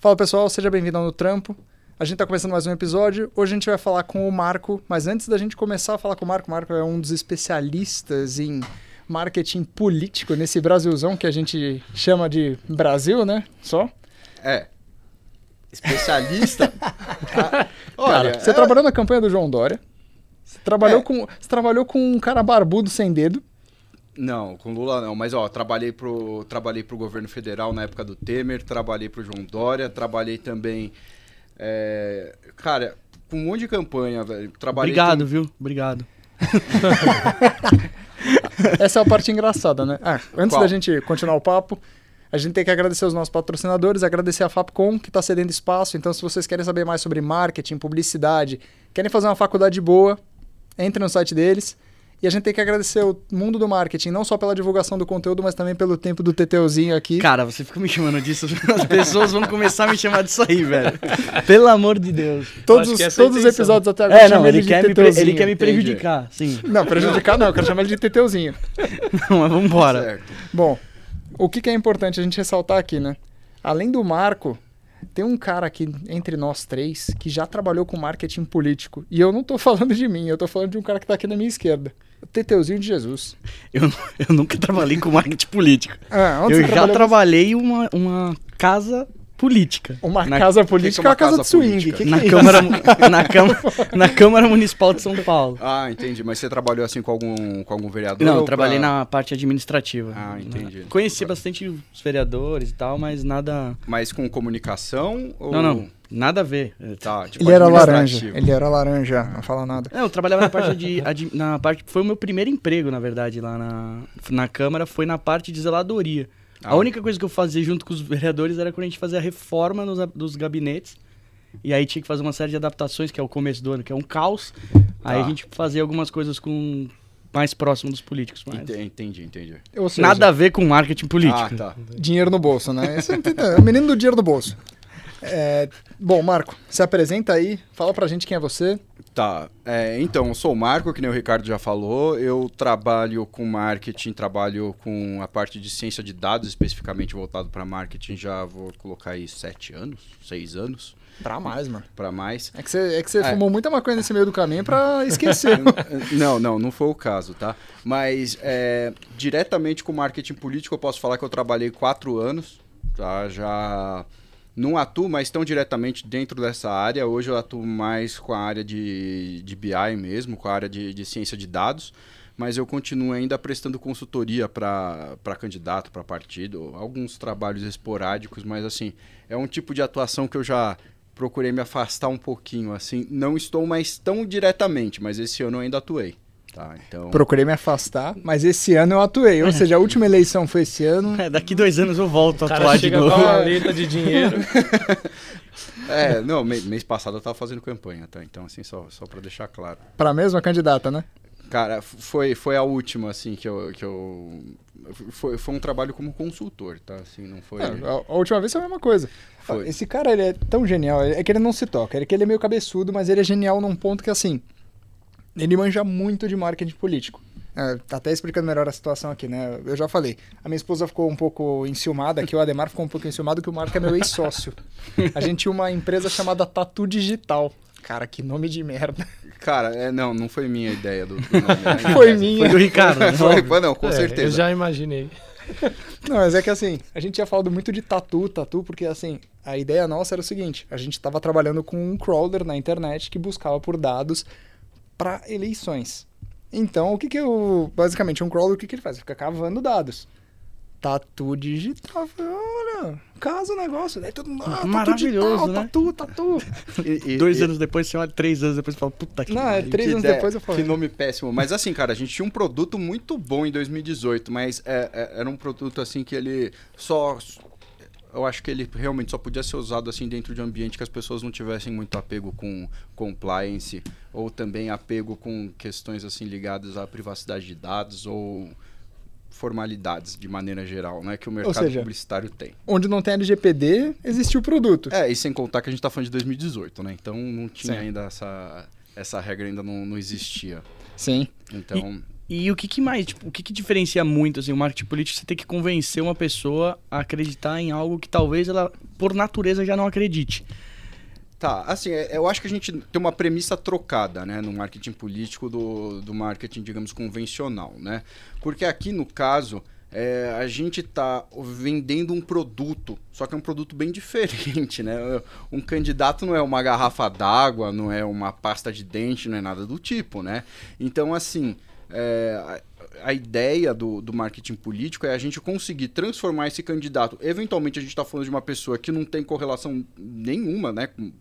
Fala pessoal, seja bem-vindo ao No Trampo. A gente está começando mais um episódio. Hoje a gente vai falar com o Marco, mas antes da gente começar a falar com o Marco, o Marco é um dos especialistas em marketing político nesse Brasilzão que a gente chama de Brasil, né? Só. É. Especialista? ah, olha, Cara, você é... trabalhou na campanha do João Dória. Você trabalhou, é. com, você trabalhou com um cara barbudo sem dedo. Não, com Lula não, mas ó, trabalhei pro, trabalhei pro governo federal na época do Temer, trabalhei pro João Dória, trabalhei também. É, cara, com um monte de campanha, velho. Trabalhei Obrigado, com... viu? Obrigado. Essa é a parte engraçada, né? Ah, antes Qual? da gente continuar o papo, a gente tem que agradecer os nossos patrocinadores, agradecer a Fapcom, que está cedendo espaço. Então, se vocês querem saber mais sobre marketing, publicidade, querem fazer uma faculdade boa, entre no site deles. E a gente tem que agradecer o mundo do marketing, não só pela divulgação do conteúdo, mas também pelo tempo do Teteuzinho aqui. Cara, você fica me chamando disso, as pessoas vão começar a me chamar disso aí, velho. Pelo amor de Deus. Todos, os, é todos os episódios até agora. É, não, ele, quer me, ele quer me prejudicar, sim. Não, prejudicar não, eu quero chamar ele de Teteuzinho. não, mas vambora. Bom, o que, que é importante a gente ressaltar aqui, né? Além do Marco, tem um cara aqui entre nós três que já trabalhou com marketing político. E eu não tô falando de mim, eu tô falando de um cara que tá aqui na minha esquerda. O Teteuzinho de Jesus. Eu, eu nunca trabalhei com marketing político. Ah, eu já trabalhei uma, uma casa política. Uma na, casa política é uma casa, casa de swing. Que que na, é Câmara, na, Câmara, na Câmara Municipal de São Paulo. Ah, entendi. Mas você trabalhou assim com algum, com algum vereador? Não, eu trabalhei pra... na parte administrativa. Ah, entendi. Conheci bastante os vereadores e tal, mas nada. Mas com comunicação? Ou... Não, não. Nada a ver. Tá, tipo ele era laranja. Ele era laranja, não fala nada. Não, eu trabalhava na parte de. na parte, foi o meu primeiro emprego, na verdade, lá na, na Câmara, foi na parte de zeladoria. Ah. A única coisa que eu fazia junto com os vereadores era quando a gente fazia a reforma nos, dos gabinetes. E aí tinha que fazer uma série de adaptações, que é o começo do ano, que é um caos. Aí a tá. gente fazia algumas coisas com mais próximo dos políticos. Mas... Entendi, entendi. Seja, Nada a ver com marketing político. Ah, tá. Dinheiro no bolso, né? Esse é o menino do dinheiro no bolso. É, bom, Marco, se apresenta aí, fala pra gente quem é você. Tá, é, então, eu sou o Marco, que nem o Ricardo já falou, eu trabalho com marketing, trabalho com a parte de ciência de dados, especificamente voltado para marketing, já vou colocar aí sete anos, seis anos. Pra mais, mano. Pra mais. É que você, é que você é. fumou muita maconha nesse meio do caminho pra esquecer. não, não, não foi o caso, tá? Mas é, diretamente com marketing político, eu posso falar que eu trabalhei quatro anos, tá? Já não atuo mais tão diretamente dentro dessa área. Hoje eu atuo mais com a área de, de BI mesmo, com a área de, de ciência de dados, mas eu continuo ainda prestando consultoria para candidato, para partido, alguns trabalhos esporádicos, mas assim, é um tipo de atuação que eu já procurei me afastar um pouquinho, assim, não estou mais tão diretamente, mas esse ano eu ainda atuei. Tá, então... Procurei me afastar, mas esse ano eu atuei. Ou seja, a última eleição foi esse ano. É, daqui dois anos eu volto a atuar de novo. Com uma maleta de dinheiro. é, não, mês passado eu tava fazendo campanha, tá? Então, assim, só, só para deixar claro. Para a mesma candidata, né? Cara, foi, foi a última, assim, que eu. Que eu foi, foi um trabalho como consultor, tá? Assim, não foi. É, a, a, última vez foi a mesma coisa. Foi. Esse cara, ele é tão genial, é que ele não se toca. É que ele é meio cabeçudo, mas ele é genial num ponto que, assim, ele manja muito de marketing político. É, tá até explicando melhor a situação aqui, né? Eu já falei. A minha esposa ficou um pouco enciumada, que o Ademar ficou um pouco enciumado, que o Marco é meu ex-sócio. A gente tinha uma empresa chamada Tatu Digital. Cara, que nome de merda. Cara, é, não, não foi minha ideia do, do nome. Né? foi minha. Foi do Ricardo. Né? foi, foi, não, com é, certeza. Eu já imaginei. Não, mas é que assim, a gente tinha falado muito de tatu, tatu, porque assim, a ideia nossa era o seguinte: a gente estava trabalhando com um crawler na internet que buscava por dados para eleições. Então, o que que eu... Basicamente, um crawler, o que que ele faz? Ele fica cavando dados. Tatu digital. Olha, casa o negócio. Daí todo mundo, ah, Maravilhoso, digital, né? Tatu, tatu. E, e, Dois e... anos depois, você olha, três anos depois, você fala, puta que... Não, é, três anos ideia, depois eu falo. Que nome péssimo. Mas assim, cara, a gente tinha um produto muito bom em 2018, mas é, é, era um produto assim que ele só eu acho que ele realmente só podia ser usado assim dentro de um ambiente que as pessoas não tivessem muito apego com compliance ou também apego com questões assim ligadas à privacidade de dados ou formalidades de maneira geral, né, que o mercado seja, publicitário tem. Onde não tem LGPD, existe o produto. É, e sem contar que a gente está falando de 2018, né? Então não tinha Sim. ainda essa essa regra ainda não, não existia. Sim. Então, E o que, que mais, tipo, o que, que diferencia muito assim, o marketing político? Você tem que convencer uma pessoa a acreditar em algo que talvez ela, por natureza, já não acredite. Tá, assim, é, eu acho que a gente tem uma premissa trocada, né, no marketing político do, do marketing, digamos, convencional, né? Porque aqui, no caso, é, a gente está vendendo um produto, só que é um produto bem diferente, né? Um candidato não é uma garrafa d'água, não é uma pasta de dente, não é nada do tipo, né? Então, assim, é, a, a, ideia do, do marketing político é a gente conseguir transformar esse candidato. Eventualmente, a gente está falando de uma pessoa que não tem correlação nenhuma, né? Com,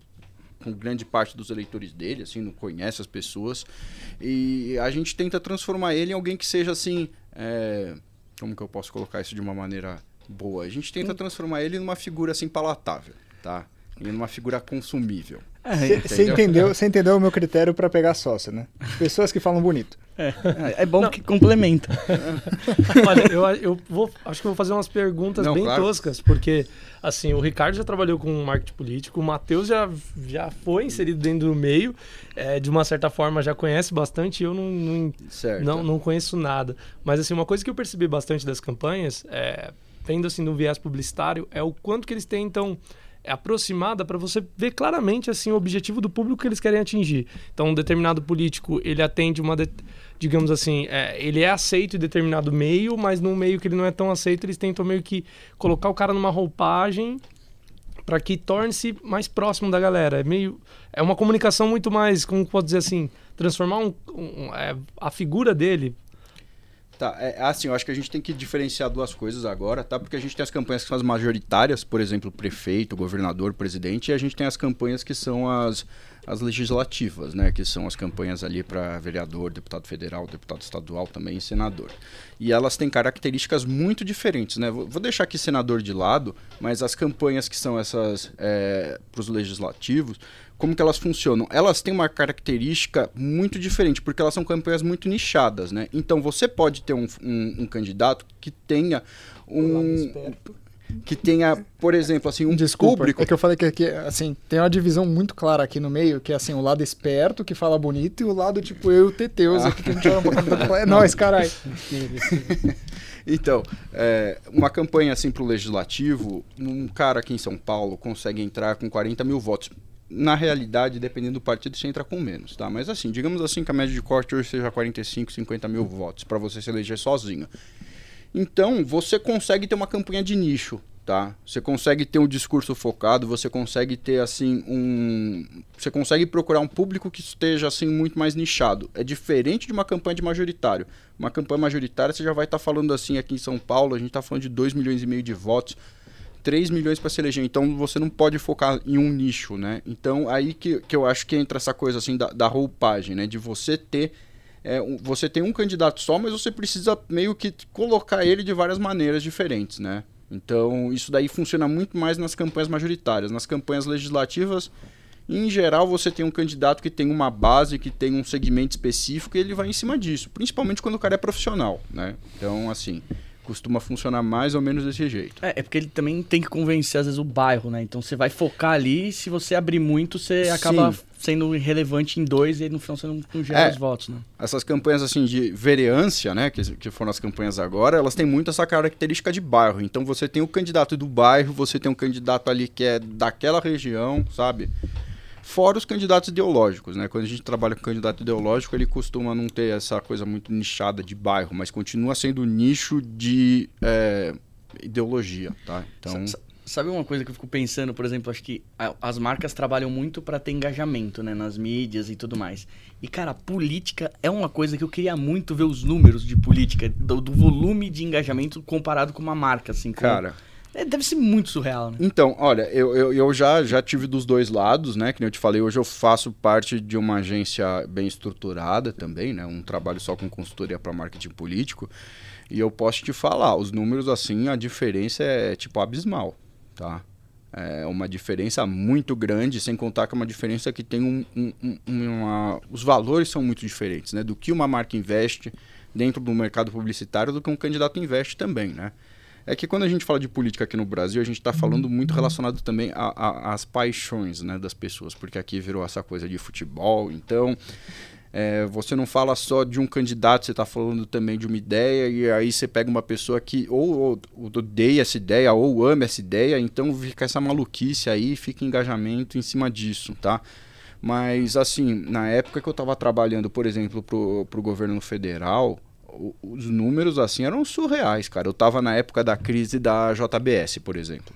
com grande parte dos eleitores dele, assim, não conhece as pessoas. E a gente tenta transformar ele em alguém que seja, assim... É, como que eu posso colocar isso de uma maneira boa? A gente tenta transformar ele numa figura assim palatável, tá? E numa figura consumível. Você é, entendeu, você entendeu o meu critério para pegar sócio, né? Pessoas que falam bonito. É, é bom Não. que complementa. Olha, eu, eu vou, acho que eu vou fazer umas perguntas Não, bem claro. toscas, porque assim, o Ricardo já trabalhou com marketing político, o Matheus já, já foi inserido dentro do meio, é, de uma certa forma já conhece bastante, eu não, não, não, não, conheço nada. Mas assim, uma coisa que eu percebi bastante das campanhas, é, vendo assim no viés publicitário, é o quanto que eles tentam é aproximada para você ver claramente assim o objetivo do público que eles querem atingir. Então, um determinado político ele atende uma, de, digamos assim, é, ele é aceito em determinado meio, mas num meio que ele não é tão aceito, eles tentam meio que colocar o cara numa roupagem para que torne-se mais próximo da galera. É meio é uma comunicação muito mais, como pode dizer assim, transformar um, um, é, a figura dele Tá, é assim, eu acho que a gente tem que diferenciar duas coisas agora, tá? Porque a gente tem as campanhas que são as majoritárias, por exemplo, prefeito, governador, presidente, e a gente tem as campanhas que são as, as legislativas, né? Que são as campanhas ali para vereador, deputado federal, deputado estadual também e senador. E elas têm características muito diferentes, né? Vou deixar aqui senador de lado, mas as campanhas que são essas é, para os legislativos, como que elas funcionam? Elas têm uma característica muito diferente, porque elas são campanhas muito nichadas, né? Então você pode ter um, um, um candidato que tenha um que tenha, por exemplo, assim, um Desculpa, público. É que eu falei que aqui, assim, tem uma divisão muito clara aqui no meio, que é assim, o lado esperto que fala bonito e o lado, tipo, eu e o Teteus ah. aqui que a gente pouco. É nóis, caralho. então, é, uma campanha assim para o legislativo, um cara aqui em São Paulo consegue entrar com 40 mil votos na realidade, dependendo do partido, você entra com menos, tá? Mas assim, digamos assim que a média de corte hoje seja 45, 50 mil votos para você se eleger sozinho. Então, você consegue ter uma campanha de nicho, tá? Você consegue ter um discurso focado, você consegue ter assim um, você consegue procurar um público que esteja assim muito mais nichado. É diferente de uma campanha de majoritário. Uma campanha majoritária você já vai estar tá falando assim aqui em São Paulo, a gente está falando de 2 milhões e meio de votos 3 milhões para se eleger. Então você não pode focar em um nicho, né? Então aí que, que eu acho que entra essa coisa assim da, da roupagem, né? De você ter. É, você tem um candidato só, mas você precisa meio que colocar ele de várias maneiras diferentes, né? Então isso daí funciona muito mais nas campanhas majoritárias. Nas campanhas legislativas, em geral, você tem um candidato que tem uma base, que tem um segmento específico e ele vai em cima disso, principalmente quando o cara é profissional, né? Então, assim, costuma funcionar mais ou menos desse jeito. É, é porque ele também tem que convencer, às vezes, o bairro, né? Então você vai focar ali, se você abrir muito, você acaba Sim. sendo irrelevante em dois e no final você não, não gera é, os votos, né? Essas campanhas, assim, de vereância, né? Que, que foram as campanhas agora, elas têm muito essa característica de bairro. Então você tem o candidato do bairro, você tem um candidato ali que é daquela região, sabe? Fora os candidatos ideológicos, né? Quando a gente trabalha com candidato ideológico, ele costuma não ter essa coisa muito nichada de bairro, mas continua sendo nicho de é, ideologia, tá? Então... Sabe uma coisa que eu fico pensando, por exemplo, acho que as marcas trabalham muito para ter engajamento, né, nas mídias e tudo mais. E cara, política é uma coisa que eu queria muito ver os números de política, do, do volume de engajamento comparado com uma marca, assim. Com... Cara, é, deve ser muito surreal, né? Então, olha, eu, eu, eu, já, já tive dos dois lados, né? Que eu te falei, hoje eu faço parte de uma agência bem estruturada também, né? Um trabalho só com consultoria para marketing político. E eu posso te falar, os números, assim, a diferença é, tipo, abismal, tá? É uma diferença muito grande, sem contar que é uma diferença que tem um, um uma... Os valores são muito diferentes, né? Do que uma marca investe dentro do mercado publicitário do que um candidato investe também, né? É que quando a gente fala de política aqui no Brasil, a gente está falando muito relacionado também às paixões né, das pessoas, porque aqui virou essa coisa de futebol. Então, É, você não fala só de um candidato, você está falando também de uma ideia, e aí você pega uma pessoa que ou, ou, ou, odeia essa ideia, ou ama essa ideia, então fica essa maluquice aí, fica engajamento em cima disso, tá? Mas, assim, na época que eu estava trabalhando, por exemplo, para o governo federal, os números, assim, eram surreais, cara. Eu estava na época da crise da JBS, por exemplo,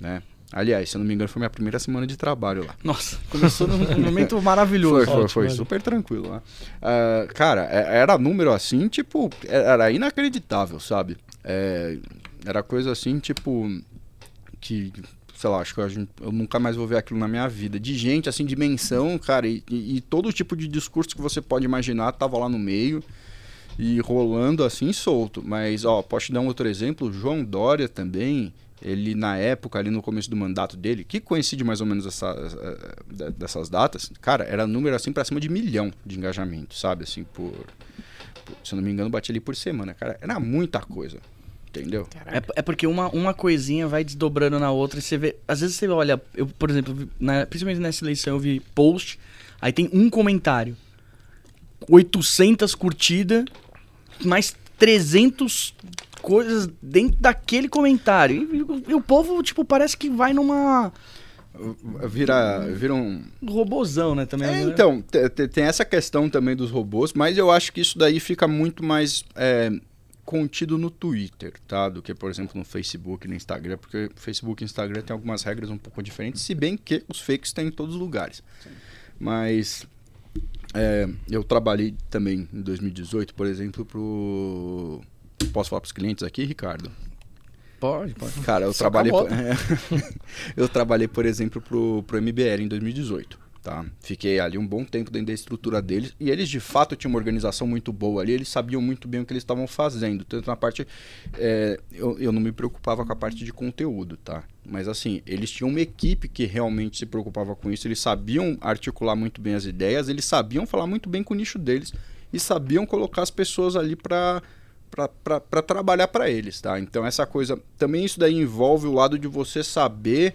né? Aliás, se eu não me engano, foi minha primeira semana de trabalho lá. Nossa, começou num momento maravilhoso. Foi, foi, foi super tranquilo lá. Uh, cara, é, era número assim, tipo, era inacreditável, sabe? É, era coisa assim, tipo, que, sei lá, acho que eu, eu, nunca mais vou ver aquilo na minha vida. De gente, assim, dimensão, cara, e, e, e todo tipo de discurso que você pode imaginar tava lá no meio e rolando assim solto. Mas, ó, posso te dar um outro exemplo? João Dória também ele na época, ali no começo do mandato dele, que coincide mais ou menos essa, essa, dessas datas, cara, era número assim para cima de milhão de engajamento, sabe? Assim, por, por, Se eu não me engano, bati ali por semana, cara. Era muita coisa. Entendeu? É, é, porque uma, uma coisinha vai desdobrando na outra e você vê. Às vezes você olha, eu, por exemplo, na, principalmente nessa eleição, eu vi post, aí tem um comentário, 800 curtidas, mais 300 coisas dentro daquele comentário. E, e, o povo, tipo, parece que vai numa. Vira, vira um. Robozão, né? Também. É, então, tem essa questão também dos robôs, mas eu acho que isso daí fica muito mais. É, contido no Twitter, tá? Do que, por exemplo, no Facebook, no Instagram, porque Facebook e Instagram tem algumas regras um pouco diferentes, se bem que os fakes têm em todos os lugares. Sim. Mas é, eu trabalhei também em 2018, por exemplo, pro Posso falar para os clientes aqui, Ricardo? Pode, pode. Cara, eu Só trabalhei. Por... eu trabalhei, por exemplo, pro, pro MBL em 2018. Tá? Fiquei ali um bom tempo dentro da estrutura deles e eles de fato tinham uma organização muito boa ali, eles sabiam muito bem o que eles estavam fazendo. Tanto na parte. É, eu, eu não me preocupava com a parte de conteúdo, tá? Mas assim, eles tinham uma equipe que realmente se preocupava com isso, eles sabiam articular muito bem as ideias, eles sabiam falar muito bem com o nicho deles e sabiam colocar as pessoas ali para para trabalhar para eles, tá? Então essa coisa, também isso daí envolve o lado de você saber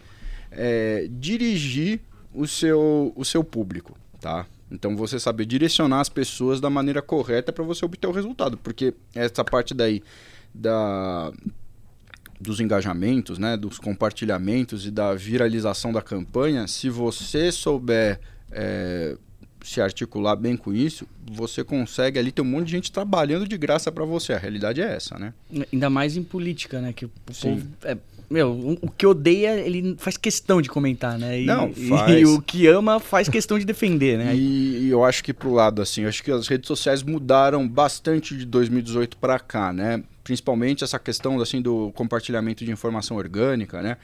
é, dirigir o seu, o seu público, tá? Então você saber direcionar as pessoas da maneira correta para você obter o resultado, porque essa parte daí da dos engajamentos, né, dos compartilhamentos e da viralização da campanha, se você souber é, se articular bem com isso, você consegue ali ter um monte de gente trabalhando de graça para você. A realidade é essa, né? Ainda mais em política, né? Que o Sim. povo. É, meu, o que odeia, ele faz questão de comentar, né? E, Não, faz. E, o que ama faz questão de defender, né? E, e eu acho que pro lado, assim, eu acho que as redes sociais mudaram bastante de 2018 para cá, né? Principalmente essa questão, assim, do compartilhamento de informação orgânica, né?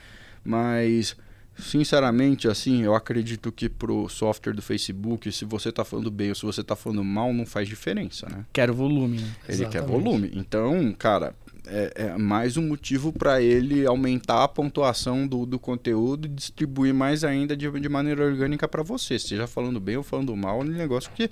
Mas Sinceramente, assim, eu acredito que pro software do Facebook, se você tá falando bem ou se você tá falando mal, não faz diferença, né? Quer volume, né? Ele Exatamente. quer volume. Então, cara, é, é mais um motivo para ele aumentar a pontuação do, do conteúdo e distribuir mais ainda de, de maneira orgânica para você. Seja falando bem ou falando mal, é um negócio que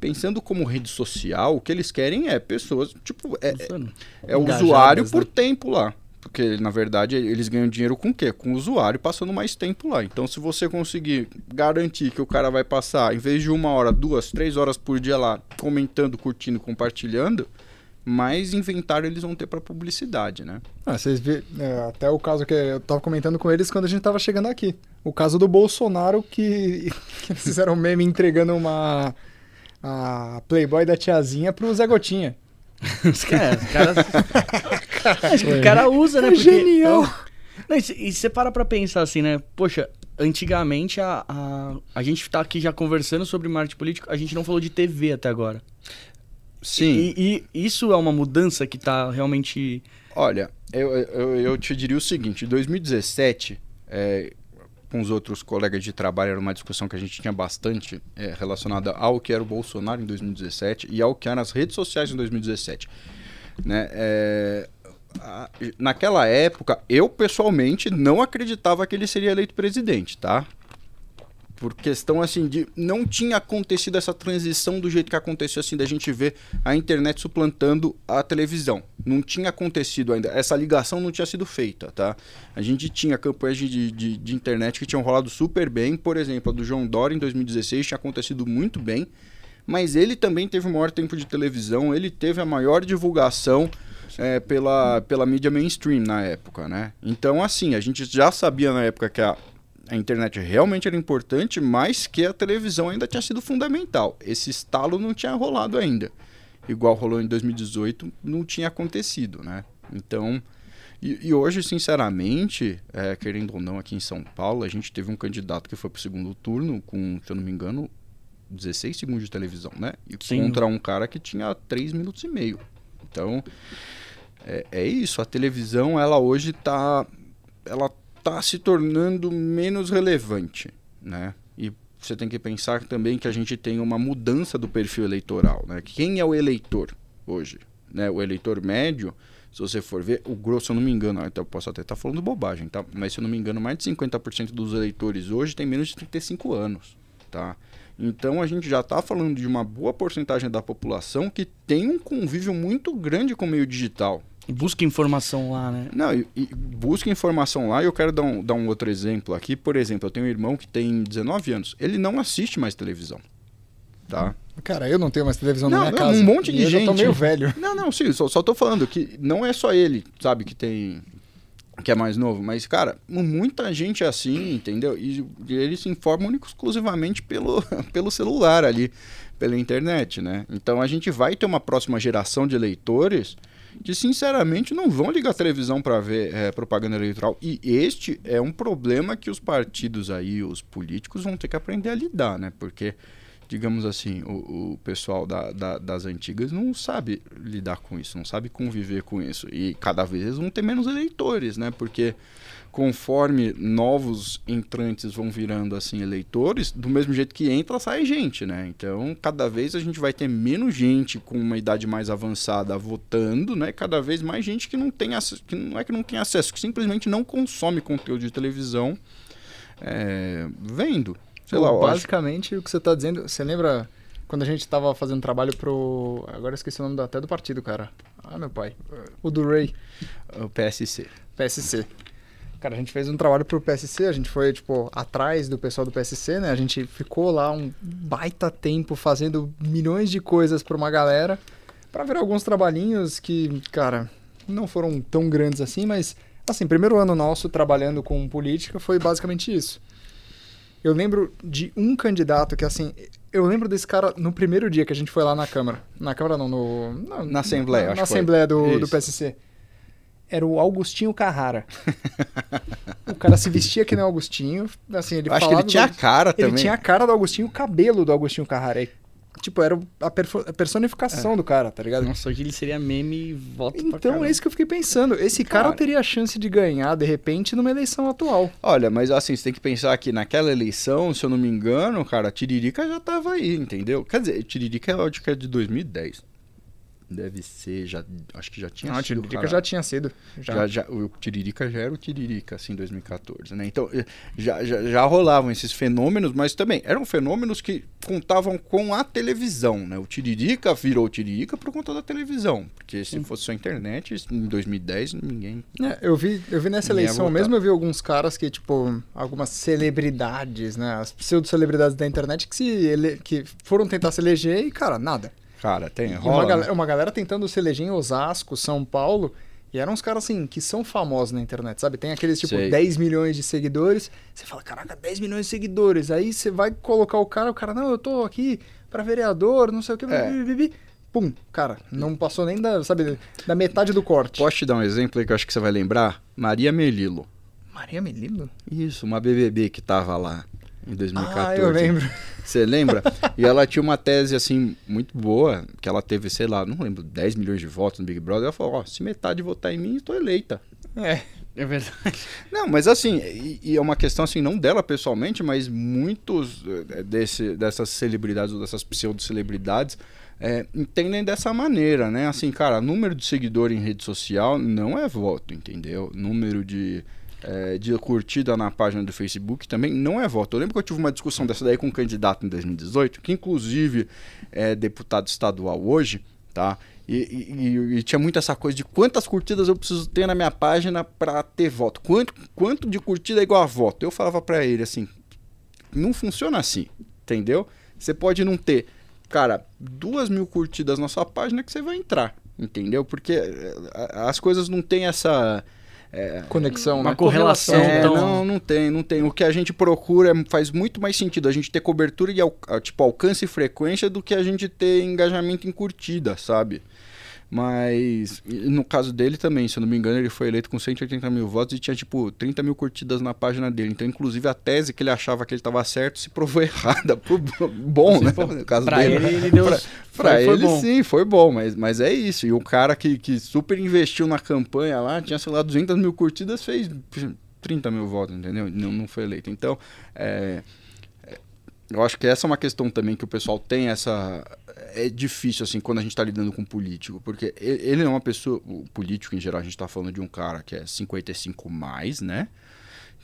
pensando como rede social, o que eles querem é pessoas, tipo, é, é, é usuário por né? tempo lá. Porque, na verdade, eles ganham dinheiro com o quê? Com o usuário passando mais tempo lá. Então, se você conseguir garantir que o cara vai passar, em vez de uma hora, duas, três horas por dia lá, comentando, curtindo, compartilhando, mais inventário eles vão ter para publicidade, né? Ah, vocês vê, é, até o caso que eu tava comentando com eles quando a gente tava chegando aqui. O caso do Bolsonaro que, que fizeram um meme entregando uma a Playboy da tiazinha pro Zé Gotinha. Os caras. Acho que o cara usa, né? É porque, genial. Não, e você para pra pensar assim, né? Poxa, antigamente a, a, a gente tá aqui já conversando sobre marketing político, a gente não falou de TV até agora. Sim. E, e isso é uma mudança que tá realmente. Olha, eu, eu, eu te diria o seguinte: em 2017, é, com os outros colegas de trabalho, era uma discussão que a gente tinha bastante é, relacionada ao que era o Bolsonaro em 2017 e ao que eram as redes sociais em 2017. Né? É, naquela época, eu pessoalmente não acreditava que ele seria eleito presidente, tá? Por questão assim de não tinha acontecido essa transição do jeito que aconteceu assim da gente ver a internet suplantando a televisão. Não tinha acontecido ainda. Essa ligação não tinha sido feita, tá? A gente tinha campanhas de, de, de internet que tinham rolado super bem. Por exemplo, a do João Dória em 2016 tinha acontecido muito bem. mas ele também teve o maior tempo de televisão, ele teve a maior divulgação é, pela, pela mídia mainstream na época, né? Então, assim, a gente já sabia na época que a, a internet realmente era importante, mas que a televisão ainda tinha sido fundamental. Esse estalo não tinha rolado ainda. Igual rolou em 2018, não tinha acontecido, né? Então, e, e hoje, sinceramente, é, querendo ou não, aqui em São Paulo, a gente teve um candidato que foi para o segundo turno com, se eu não me engano, 16 segundos de televisão, né? E Sim. contra um cara que tinha 3 minutos e meio. Então, é, é isso. A televisão, ela hoje está ela tá se tornando menos relevante, né? E você tem que pensar também que a gente tem uma mudança do perfil eleitoral, né? Quem é o eleitor hoje? Né? O eleitor médio, se você for ver, o grosso, se eu não me engano, eu posso até estar tá falando bobagem, tá? Mas se eu não me engano, mais de 50% dos eleitores hoje tem menos de 35 anos, tá? Então a gente já está falando de uma boa porcentagem da população que tem um convívio muito grande com o meio digital. E busca informação lá, né? Não, e, e busca informação lá e eu quero dar um, dar um outro exemplo aqui. Por exemplo, eu tenho um irmão que tem 19 anos. Ele não assiste mais televisão. Tá? Cara, eu não tenho mais televisão não, na minha não, casa. Um monte de gente. Eu tô meio velho. Não, não, sim, só, só tô falando que não é só ele, sabe, que tem que é mais novo, mas, cara, muita gente é assim, entendeu? E eles se informam único exclusivamente pelo, pelo celular ali, pela internet, né? Então a gente vai ter uma próxima geração de leitores que, sinceramente, não vão ligar televisão para ver é, propaganda eleitoral. E este é um problema que os partidos aí, os políticos, vão ter que aprender a lidar, né? Porque digamos assim, o, o pessoal da, da, das antigas não sabe lidar com isso, não sabe conviver com isso. E cada vez vão ter menos eleitores, né? Porque conforme novos entrantes vão virando assim eleitores, do mesmo jeito que entra, sai gente, né? Então, cada vez a gente vai ter menos gente com uma idade mais avançada votando, né? Cada vez mais gente que não tem acesso, que não é que não tem acesso, que simplesmente não consome conteúdo de televisão é, vendo. Sei lá, basicamente acho... o que você está dizendo, você lembra quando a gente estava fazendo trabalho pro. Agora eu esqueci o nome até do partido, cara. Ah, meu pai. O do Ray. O PSC. PSC. Cara, a gente fez um trabalho pro PSC, a gente foi, tipo, atrás do pessoal do PSC, né? A gente ficou lá um baita tempo fazendo milhões de coisas pra uma galera, para ver alguns trabalhinhos que, cara, não foram tão grandes assim, mas, assim, primeiro ano nosso trabalhando com política foi basicamente isso. Eu lembro de um candidato que, assim, eu lembro desse cara no primeiro dia que a gente foi lá na Câmara. Na Câmara não, no, na, na Assembleia, na, na Assembleia do, do PSC. Era o Augustinho Carrara. o cara se vestia que nem o Augustinho. Assim, ele acho que ele tinha a cara ele também. Ele tinha a cara do Augustinho, o cabelo do Augustinho Carrara. Tipo, era a, personificação é. do cara, tá ligado? Nossa, hoje ele seria meme e voto Então é isso que eu fiquei pensando. Esse cara, cara teria a chance de ganhar, de repente, numa eleição atual. Olha, mas assim, você tem que pensar que naquela eleição, se eu não me engano, cara, a Tiririca já tava aí, entendeu? Quer dizer, Tiririca é de 2010. Deve ser, já, acho que já tinha Não, sido. O Tiririca já tinha sido. Já. Já, já. o Tiririca já era o Tiririca, assim, em 2014, né? Então, eh, já, já, já rolavam esses fenômenos, mas também eram fenômenos que contavam com a televisão, né? O Tiririca virou Tiririca por conta da televisão, porque se fosse só internet, em 2010, ninguém... É, eu vi, eu vi nessa eleição mesmo, eu vi alguns caras que, tipo, algumas celebridades, né? As pseudo-celebridades da internet que, se ele... que foram tentar se eleger e, cara, nada. Cara, tem. Rola, uma, galera, né? uma galera tentando se eleger em Osasco, São Paulo. E eram uns caras assim, que são famosos na internet, sabe? Tem aqueles tipo Sei. 10 milhões de seguidores. Você fala, caraca, 10 milhões de seguidores. Aí você vai colocar o cara, o cara, não, eu tô aqui pra vereador, não sei o que. É. Pum, cara, não passou nem da, sabe, da metade do corte. Posso te dar um exemplo aí que eu acho que você vai lembrar? Maria Melilo. Maria Melilo? Isso, uma BBB que tava lá em 2014. Ah, eu lembro. Você lembra? e ela tinha uma tese, assim, muito boa, que ela teve, sei lá, não lembro, 10 milhões de votos no Big Brother. Ela falou, ó, se metade votar em mim, estou eleita. É, é verdade. Não, mas assim, e, e, é uma questão, assim, não dela pessoalmente, mas muitos eh, desse, dessas celebridades ou dessas pseudo-celebridades é, entendem dessa maneira, né? Assim, cara, número de seguidor em rede social não é voto, entendeu? Número de é, de curtida na página do Facebook também não é voto. Eu lembro que eu tive uma discussão dessa daí com um candidato em 2018, que inclusive é deputado estadual hoje, tá? E, e, e, tinha muito essa coisa de quantas curtidas eu preciso ter na minha página para ter voto. Quanto, quanto de curtida é igual a voto? Eu falava para ele assim, não funciona assim, entendeu? Você pode não ter cara, duas mil curtidas na sua página que você vai entrar, entendeu? Porque eh, as coisas não têm essa é, conexão, uma né? correlação. É, então... Não, não tem, não tem. O que a gente procura faz muito mais sentido a gente ter cobertura e tipo alcance e frequência do que a gente ter engajamento em curtida, sabe? Mas no caso dele também, se eu não me engano, ele foi eleito com 180 mil votos e tinha tipo 30 mil curtidas na página dele. Então, inclusive, a tese que ele achava que ele estava certo se provou errada. Pro bom, né? No caso pra dele. Ele, ele deu... pra, pra foi, ele, foi sim, foi bom, mas, mas é isso. E o cara que, que super investiu na campanha lá, tinha, sei lá, 200 mil curtidas, fez 30 mil votos, entendeu? Não, não foi eleito. Então, é, eu acho que essa é uma questão também que o pessoal tem essa. É difícil, assim, quando a gente está lidando com político, porque ele é uma pessoa. O político, em geral, a gente está falando de um cara que é 55 mais, né?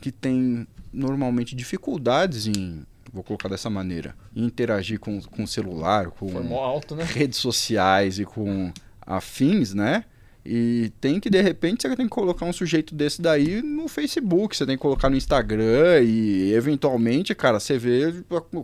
Que tem normalmente dificuldades em. Vou colocar dessa maneira. Em interagir com, com celular, com alto, né? redes sociais e com afins, né? E tem que, de repente, você tem que colocar um sujeito desse daí no Facebook, você tem que colocar no Instagram e, eventualmente, cara, você vê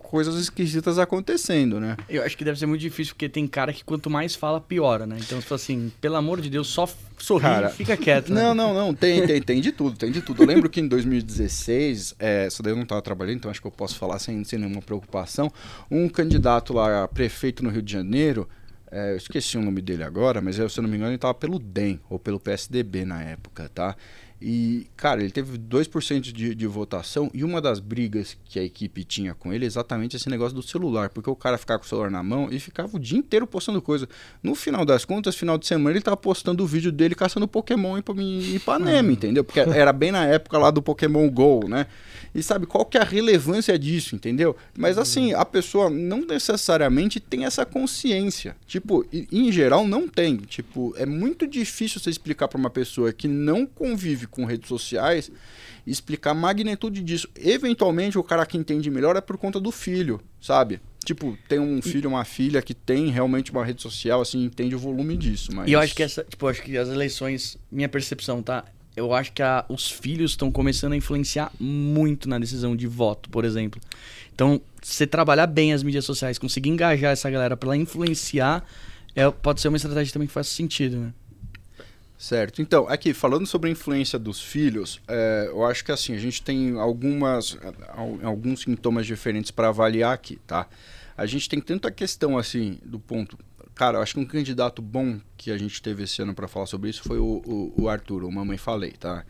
coisas esquisitas acontecendo, né? Eu acho que deve ser muito difícil, porque tem cara que quanto mais fala, piora, né? Então, assim, pelo amor de Deus, só sorri cara, fica quieto. Né? Não, não, não, tem, tem, tem de tudo, tem de tudo. Eu lembro que em 2016, é, isso daí eu não estava trabalhando, então acho que eu posso falar sem, sem nenhuma preocupação, um candidato lá, prefeito no Rio de Janeiro, é, eu esqueci o nome dele agora, mas eu, se eu não me engano ele estava pelo DEM, ou pelo PSDB na época, tá? E, cara, ele teve 2% de, de votação e uma das brigas que a equipe tinha com ele é exatamente esse negócio do celular, porque o cara ficava com o celular na mão e ficava o dia inteiro postando coisa. No final das contas, final de semana, ele tava postando o vídeo dele caçando Pokémon em Ipanema, entendeu? Porque era bem na época lá do Pokémon GO, né? E sabe qual que é a relevância disso, entendeu? Mas assim, a pessoa não necessariamente tem essa consciência. Tipo, em geral não tem. Tipo, é muito difícil você explicar para uma pessoa que não convive com redes sociais explicar a magnitude disso. Eventualmente, o cara que entende melhor é por conta do filho, sabe? Tipo, tem um filho, uma filha que tem realmente uma rede social, assim, entende o volume disso. Mas... E eu acho que essa, tipo, acho que as eleições, minha percepção, tá? eu acho que a, os filhos estão começando a influenciar muito na decisão de voto, por exemplo. Então, você trabalhar bem as mídias sociais, conseguir engajar essa galera para ela influenciar, é, pode ser uma estratégia também que faz sentido, né? Certo. Então, aqui, falando sobre a influência dos filhos, é, eu acho que assim, a gente tem algumas, alguns sintomas diferentes para avaliar aqui, tá? A gente tem tanta questão assim, do ponto Cara, eu acho que um candidato bom que a gente teve esse ano para falar sobre isso foi o, o, o, Arthur, o Mamãe Falei, tá?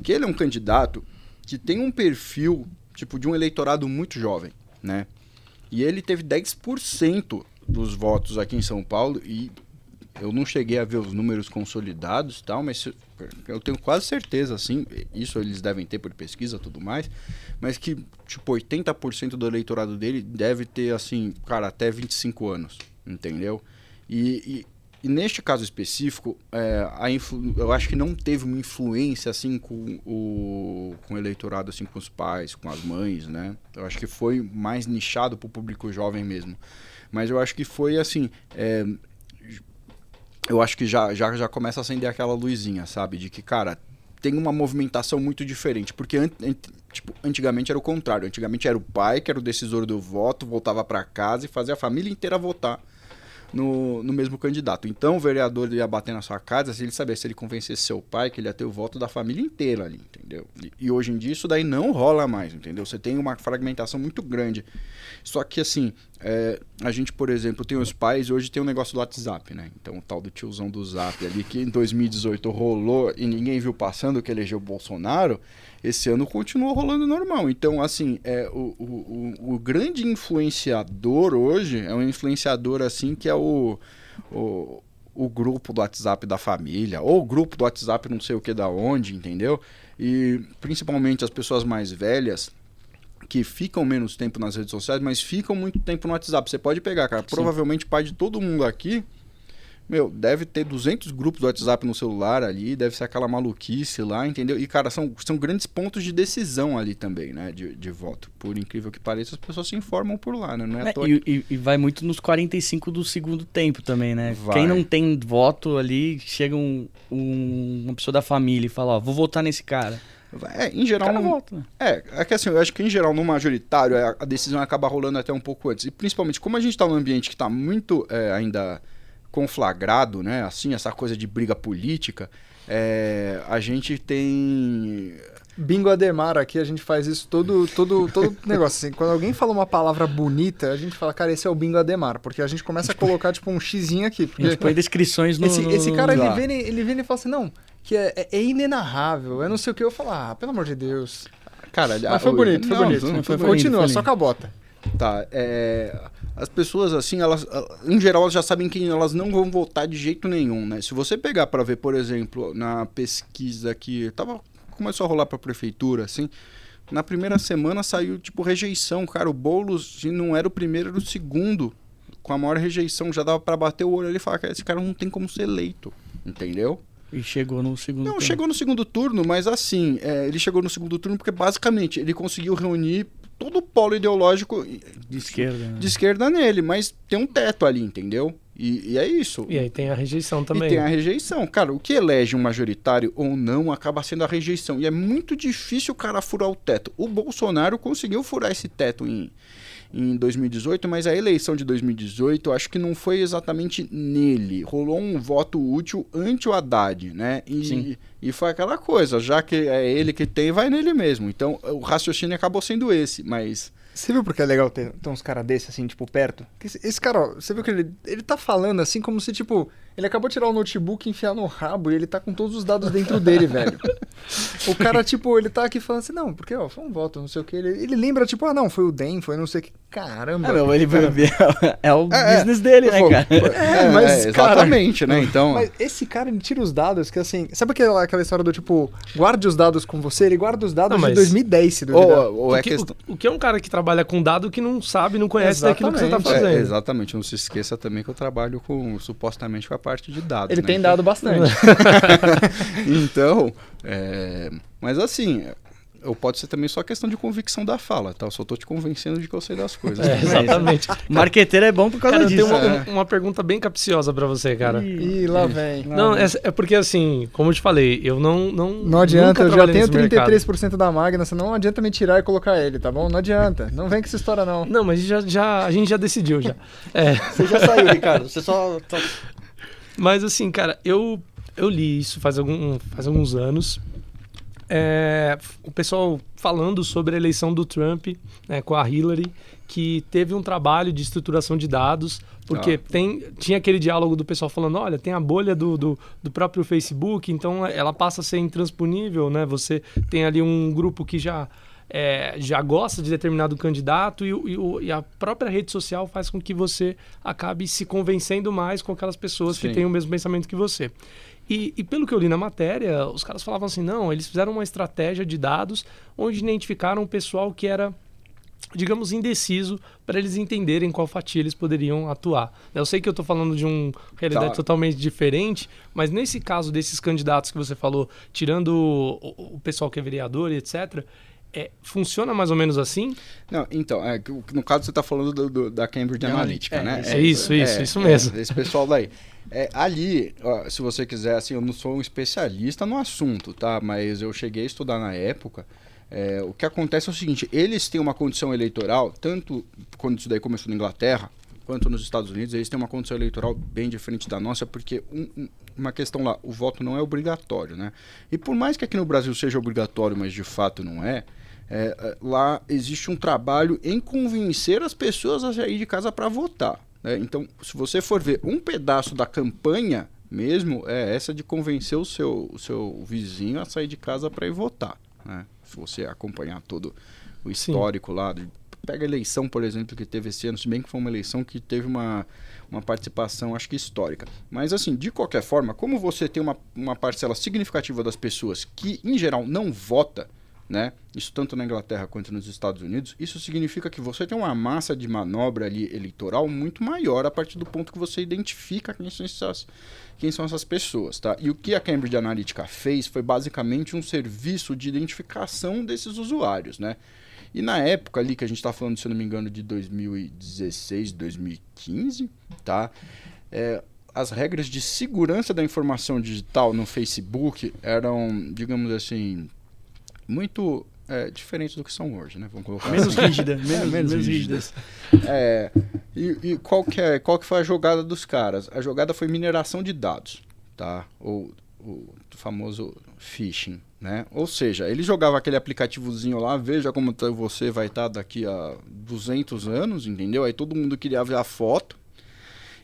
Que ele é um candidato que tem um perfil, tipo, de um eleitorado muito jovem, né? E ele teve 10% dos votos aqui em São Paulo e eu não cheguei a ver os números consolidados tal, mas eu tenho quase certeza, assim, isso eles devem ter por pesquisa tudo mais, mas que, tipo, 80% do eleitorado dele deve ter, assim, cara, até 25 anos, entendeu? E, e, e neste caso específico, é, a eu acho que não teve uma influência assim com o, com o eleitorado, assim, com os pais, com as mães, né? Eu acho que foi mais nichado para o público jovem mesmo. Mas eu acho que foi assim. É, eu acho que já, já, já começa a acender aquela luzinha, sabe? De que, cara, tem uma movimentação muito diferente. Porque an tipo, antigamente era o contrário. Antigamente era o pai que era o decisor do voto, voltava para casa e fazia a família inteira votar no, no mesmo candidato. Então o vereador ia bater na sua casa se ele sabia se ele convencesse seu pai que ele ia ter o voto da família inteira ali, entendeu? E, e hoje em dia isso daí não rola mais, entendeu? Você tem uma fragmentação muito grande. Só que assim, é, a gente, por exemplo, tem os pais, hoje tem um negócio do WhatsApp, né? Então o tal do tiozão do Zap ali, que em 2018 rolou e ninguém viu passando que elegeu o Bolsonaro, esse ano continuou rolando normal. Então, assim, é, o, o, o, o grande influenciador hoje é um influenciador assim que é o, o, o grupo do WhatsApp da família, ou o grupo do WhatsApp não sei o que da onde, entendeu? E principalmente as pessoas mais velhas que ficam menos tempo nas redes sociais, mas ficam muito tempo no WhatsApp. Você pode pegar, cara. Sim. Provavelmente pai de todo mundo aqui meu, deve ter 200 grupos do WhatsApp no celular ali, deve ser aquela maluquice lá, entendeu? E, cara, são, são grandes pontos de decisão ali também, né, de, de voto. Por incrível que pareça, as pessoas se informam por lá, né? Não é, é e, e, e, vai muito nos 45 do segundo tempo também, né? Vai. Quem não tem voto ali, chega um, um, uma pessoa da família e fala, ó, vou votar nesse cara. É, em geral. Não, voto, né? É, é que assim, eu acho que em geral, no majoritário, a, a decisão acaba rolando até um pouco antes. E principalmente, como a gente está num ambiente que está muito é, ainda conflagrado, né? Assim, essa coisa de briga política, é, a gente tem. Bingo Ademar, aqui a gente faz isso todo, todo, todo negócio. Assim, quando alguém fala uma palavra bonita, a gente fala, cara, esse é o Bingo Ademar, porque a gente começa a colocar tipo um xizinho aqui. Porque... A gente põe descrições no. Esse, esse cara, ele vem, ele vem e fala assim, não, que é, é, é inenarrável, é não sei o que. Eu falo, ah, pelo amor de Deus. Cara, Mas foi bonito, foi não, bonito. Não, foi Continua, bonito, só com a bota. Tá, é, as pessoas assim, elas, em geral, elas já sabem que elas não vão votar de jeito nenhum, né? Se você pegar para ver, por exemplo, na pesquisa que tava começou a rolar para prefeitura, assim, na primeira semana saiu tipo rejeição, cara, o Boulos não era o primeiro, era o segundo com a maior rejeição, já dava para bater o olho ali e falar que esse cara não tem como ser eleito, entendeu? E chegou no segundo Não, turno. chegou no segundo turno, mas assim, é, ele chegou no segundo turno porque basicamente ele conseguiu reunir todo o polo ideológico de esquerda, né? de esquerda nele, mas tem um teto ali, entendeu? E, e, é isso. E aí tem a rejeição também. E tem a rejeição. Cara, o que elege um majoritário ou não acaba sendo a rejeição. E é muito difícil o cara furar o teto. O Bolsonaro conseguiu furar esse teto em, em 2018, mas a eleição de 2018 acho que não foi exatamente nele. Rolou um voto útil ante o Haddad, né? E, Sim. e foi aquela coisa, já que é ele que tem, vai nele mesmo. Então o raciocínio acabou sendo esse, mas. Você viu porque é legal ter, ter uns caras desses, assim, tipo, perto? Esse, esse cara, ó, você viu que ele, ele tá falando assim como se, tipo, ele acabou de tirar o notebook, enfiar no rabo e ele tá com todos os dados dentro dele, velho. O cara, tipo, ele tá aqui falando assim, não, porque, ó, foi um voto, não sei o que. Ele, ele lembra, tipo, ah, não, foi o DEM, foi não sei o que. Caramba. É, meu, ele cara... é o é, é, business dele, né, cara? É, mas, é, exatamente, cara, né? Então. Mas esse cara, ele tira os dados que, assim, sabe aquela, aquela história do tipo, guarde os dados com você? Ele guarda os dados não, mas... de 2010, se duvidar. Ou, ou é o, que, questão... o, o, que é um cara que trabalha com dado que não sabe, não conhece exatamente. daquilo que você tá fazendo. É, exatamente. Não se esqueça também que eu trabalho com, supostamente, com a parte de dados. Ele tem dado bastante. então, é, mas assim, ou pode ser também só questão de convicção da fala, tá? Eu só tô te convencendo de que eu sei das coisas. É, exatamente. Marqueteiro é bom por causa cara, disso. Eu tenho uma, é. uma, pergunta bem capciosa para você, cara. Ih, lá vem. Não, é, é, porque assim, como eu te falei, eu não... Não, não adianta, eu já tenho 33% mercado. da Magna, você não adianta me tirar e colocar ele, tá bom? Não adianta. Não vem com essa história, não. Não, mas já, já, a gente já decidiu, já. É. Você já saiu, Ricardo. Você só... Mas assim, cara, eu, eu li isso faz, algum, faz alguns anos. É, o pessoal falando sobre a eleição do Trump né, com a Hillary, que teve um trabalho de estruturação de dados, porque ah. tem, tinha aquele diálogo do pessoal falando, olha, tem a bolha do, do, do, próprio Facebook, então ela passa a ser intransponível, né? Você tem ali um grupo que já é, já gosta de determinado candidato e, e, e, a própria rede social faz com que você acabe se convencendo mais com aquelas pessoas Sim. que têm o mesmo pensamento que você. E, e, pelo que eu li na matéria, os caras falavam assim: não, eles fizeram uma estratégia de dados onde identificaram o pessoal que era digamos, indeciso para eles entenderem qual fatia eles poderiam atuar. Eu sei que eu estou falando de uma realidade tá. totalmente diferente, mas nesse caso desses candidatos que você falou, tirando o, o pessoal que é vereador e etc., é, funciona mais ou menos assim? Não, então, é, no caso você está falando do, do, da Cambridge Analytica, é, né? É, isso, isso, isso mesmo. esse pessoal daí. É, ali, ó, se você quiser, assim, eu não sou um especialista no assunto, tá? Mas eu cheguei a estudar na época. É, o que acontece é o seguinte: eles têm uma condição eleitoral, tanto quando isso daí começou na Inglaterra, quanto nos Estados Unidos, eles têm uma condição eleitoral bem diferente da nossa, porque um, uma questão lá, o voto não é obrigatório, né? E por mais que aqui no Brasil seja obrigatório, mas de fato não é, é, é, lá existe um trabalho em convencer as pessoas a sair de casa para votar. Né? Então, se você for ver um pedaço da campanha mesmo, é essa de convencer o seu, o seu vizinho a sair de casa para ir votar. Né? Se você acompanhar todo o histórico Sim. lá, de, pega a eleição, por exemplo, que teve esse ano, se bem que foi uma eleição que teve uma, uma participação, acho que histórica. Mas, assim, de qualquer forma, como você tem uma, uma parcela significativa das pessoas que, em geral, não vota, né? Isso tanto na Inglaterra quanto nos Estados Unidos, isso significa que você tem uma massa de manobra ali eleitoral muito maior a partir do ponto que você identifica quem são essas, quem são essas pessoas, tá? E o que a Cambridge Analytica fez foi basicamente um serviço de identificação desses usuários, né? E na época ali que a gente está falando, se eu não me engano, de 2016, 2015, tá? É, as regras de segurança da informação digital no Facebook eram, digamos assim, muito é, diferentes do que são hoje, né? Vamos colocar menos assim. rígida, menos, é, menos, menos rígidas. É, e, e qual, que é, qual que foi a jogada dos caras? A jogada foi mineração de dados, tá? Ou o famoso phishing, né? Ou seja, ele jogava aquele aplicativozinho lá, veja como tá, você vai estar tá daqui a 200 anos, entendeu? Aí todo mundo queria ver a foto,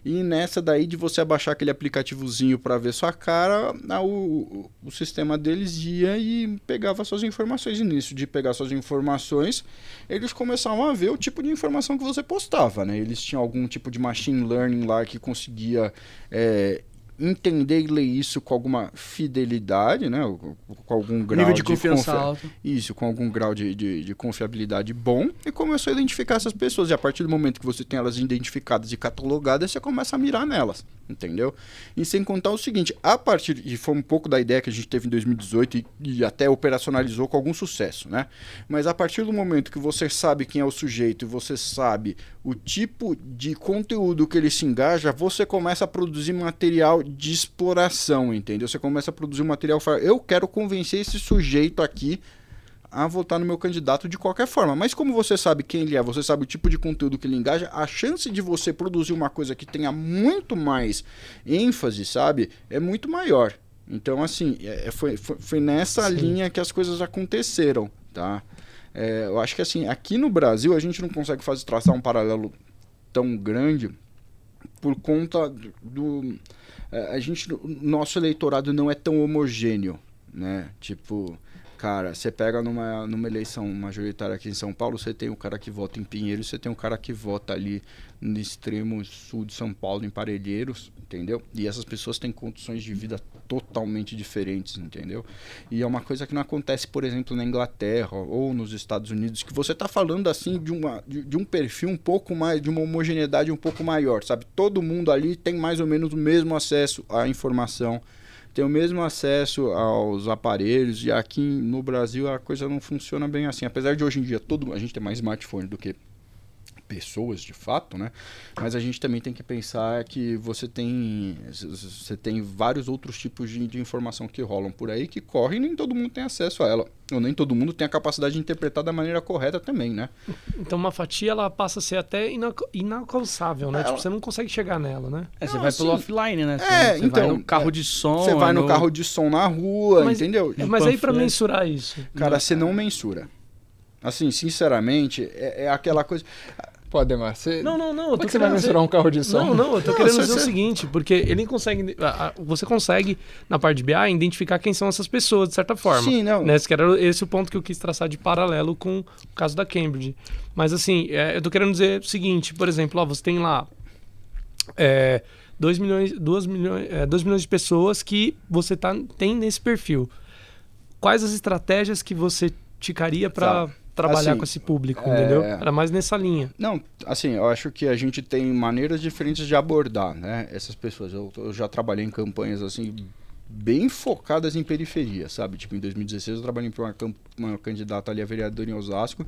e nessa daí de você abaixar aquele aplicativozinho para ver sua cara, o, o, o, sistema deles ia e pegava suas informações. E nisso de pegar suas informações, eles começavam a ver o tipo de informação que você postava, né? Eles tinham algum tipo de machine learning lá que conseguia é, entender e ler isso com alguma fidelidade, né? com algum grau Nível de, de confiança alto. Isso, com algum grau de, de, de, confiabilidade bom, e começou a identificar essas pessoas. E a partir do momento que você tem elas identificadas e catalogadas, você começa a mirar nelas, entendeu? E sem contar o seguinte, a partir, e foi um pouco da ideia que a gente teve em 2018 e, e até operacionalizou com algum sucesso, né? Mas a partir do momento que você sabe quem é o sujeito e você sabe o tipo de conteúdo que ele se engaja, você começa a produzir material de exploração, entendeu? Você começa a produzir material, eu quero convencer esse sujeito aqui a votar no meu candidato de qualquer forma. Mas como você sabe quem ele é, você sabe o tipo de conteúdo que ele engaja, a chance de você produzir uma coisa que tenha muito mais ênfase, sabe, é muito maior. Então, assim, é, é foi, foi, foi nessa Sim. linha que as coisas aconteceram, tá? É, eu acho que, assim, aqui no Brasil a gente não consegue fazer traçar um paralelo tão grande por conta do é, a gente, nosso eleitorado não é tão homogêneo, né? Tipo, cara, você pega numa, numa eleição majoritária aqui em São Paulo, você tem o cara que vota em Pinheiros, você tem o cara que vota ali no extremo sul de São Paulo, em Parelheiros, entendeu? E essas pessoas têm condições de vida totalmente diferentes, entendeu? E é uma coisa que não acontece, por exemplo, na Inglaterra ou nos Estados Unidos, que você está falando assim de, uma, de, de, um perfil um pouco mais, de uma homogeneidade um pouco maior, sabe? Todo mundo ali tem mais ou menos o mesmo acesso à informação, tem o mesmo acesso aos aparelhos, e aqui no Brasil a coisa não funciona bem assim. Apesar de hoje em dia todo a gente ter mais smartphone do que pessoas de fato, né? Mas a gente também tem que pensar que você tem você tem vários outros tipos de, de informação que rolam por aí que correm e nem todo mundo tem acesso a ela. Ou nem todo mundo tem a capacidade de interpretar da maneira correta também, né? Então uma fatia ela passa a ser até inalcançável, né? Ela... Tipo, você não consegue chegar nela, né? É, você não, vai assim, pelo offline, né? Você, é, você então, vai no carro de som. Você vai no, no carro de som na rua, mas, entendeu? Mas aí para mensurar isso. Cara, você não mensura. Assim, sinceramente, é, é aquela coisa. Pô, Ademar, você. Não, não, não. Eu tô que você vai mensurar um carro de som? Não, não, eu tô não, querendo dizer o seguinte, porque ele consegue. Você consegue, na parte de BI, identificar quem são essas pessoas, de certa forma. Sim, não. Né? Esse, era esse o ponto que eu quis traçar de paralelo com o caso da Cambridge. Mas assim, é, eu tô querendo dizer o seguinte, por exemplo, ó, você tem lá. É, 2 milhões, 2 milhões, é, 2 milhões de pessoas que você tá, tem nesse perfil. Quais as estratégias que você ticaria para trabalhar assim, com esse público, é... entendeu? Era mais nessa linha. Não, assim, eu acho que a gente tem maneiras diferentes de abordar, né? Essas pessoas. Eu, eu já trabalhei em campanhas assim bem focadas em periferia, sabe? Tipo, em 2016 eu trabalhei para uma, uma candidata ali a vereadora em Osasco,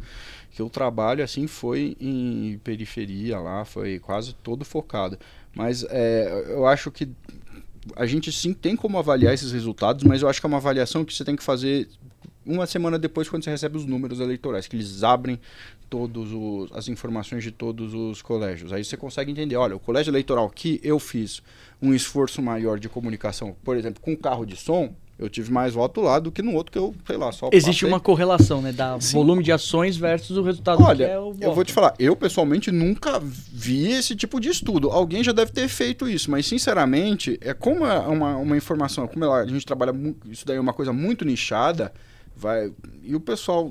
que o trabalho, assim, foi em periferia lá, foi quase todo focado. Mas é, eu acho que a gente sim tem como avaliar esses resultados, mas eu acho que é uma avaliação que você tem que fazer uma semana depois quando você recebe os números eleitorais, que eles abrem todas as informações de todos os colégios. Aí você consegue entender, olha, o colégio eleitoral que eu fiz um esforço maior de comunicação, por exemplo, com carro de som, eu tive mais voto lá do que no outro que eu, sei lá, só Existe passei. uma correlação, né, da Sim. volume de ações versus o resultado Olha, é o eu vou te falar, eu pessoalmente nunca vi esse tipo de estudo. Alguém já deve ter feito isso, mas sinceramente, é como é uma, uma informação, como a gente trabalha, isso daí é uma coisa muito nichada, vai e o pessoal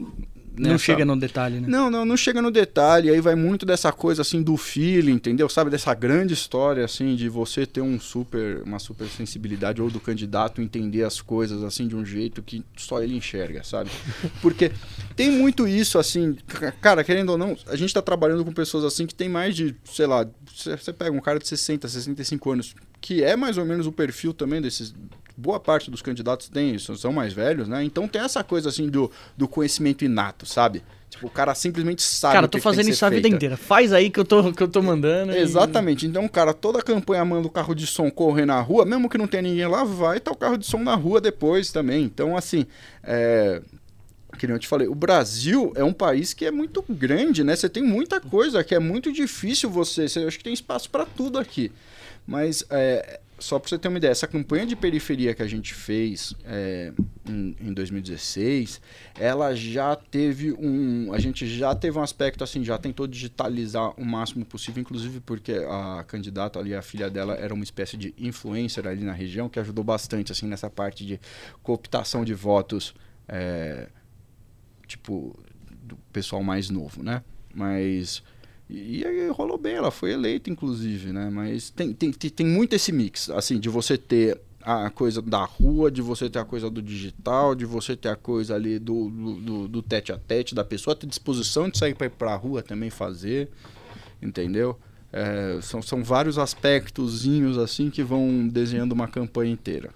Nessa... Não chega no detalhe, né? Não, não, não chega no detalhe. Aí vai muito dessa coisa assim do feeling, entendeu? Sabe dessa grande história assim de você ter um super, uma super sensibilidade ou do candidato entender as coisas assim de um jeito que só ele enxerga, sabe? Porque tem muito isso assim, cara, querendo ou não, a gente está trabalhando com pessoas assim que tem mais de, sei lá, você pega um cara de 60, 65 anos, que é mais ou menos o perfil também desses boa parte dos candidatos tem isso, são mais velhos, né? Então tem essa coisa assim do, do conhecimento inato, sabe? Tipo, o cara simplesmente sabe. Cara, tô fazendo isso a vida inteira. Faz aí que eu tô, que eu tô mandando. Exatamente. E... Então, cara, toda a campanha manda o carro de som correr na rua, mesmo que não tenha ninguém lá, vai estar tá o carro de som na rua depois também. Então, assim, é... que eu te falei, o Brasil é um país que é muito grande, né? Você tem muita coisa que é muito difícil você. você acho que tem espaço para tudo aqui. Mas é, só para você ter uma ideia, essa campanha de periferia que a gente fez é, em, em, 2016, ela já teve um. A gente já teve um aspecto assim, já tentou digitalizar o máximo possível, inclusive porque a candidata ali, a filha dela, era uma espécie de influencer ali na região, que ajudou bastante assim nessa parte de cooptação de votos. É, tipo, do pessoal mais novo, né? Mas. E rolou bem, ela foi eleita, inclusive, né? Mas tem, tem, tem muito esse mix, assim, de você ter a coisa da rua, de você ter a coisa do digital, de você ter a coisa ali do, do, do tete a tete, da pessoa ter disposição de sair para ir pra rua também fazer, entendeu? É, são, são vários aspectozinhos assim que vão desenhando uma campanha inteira.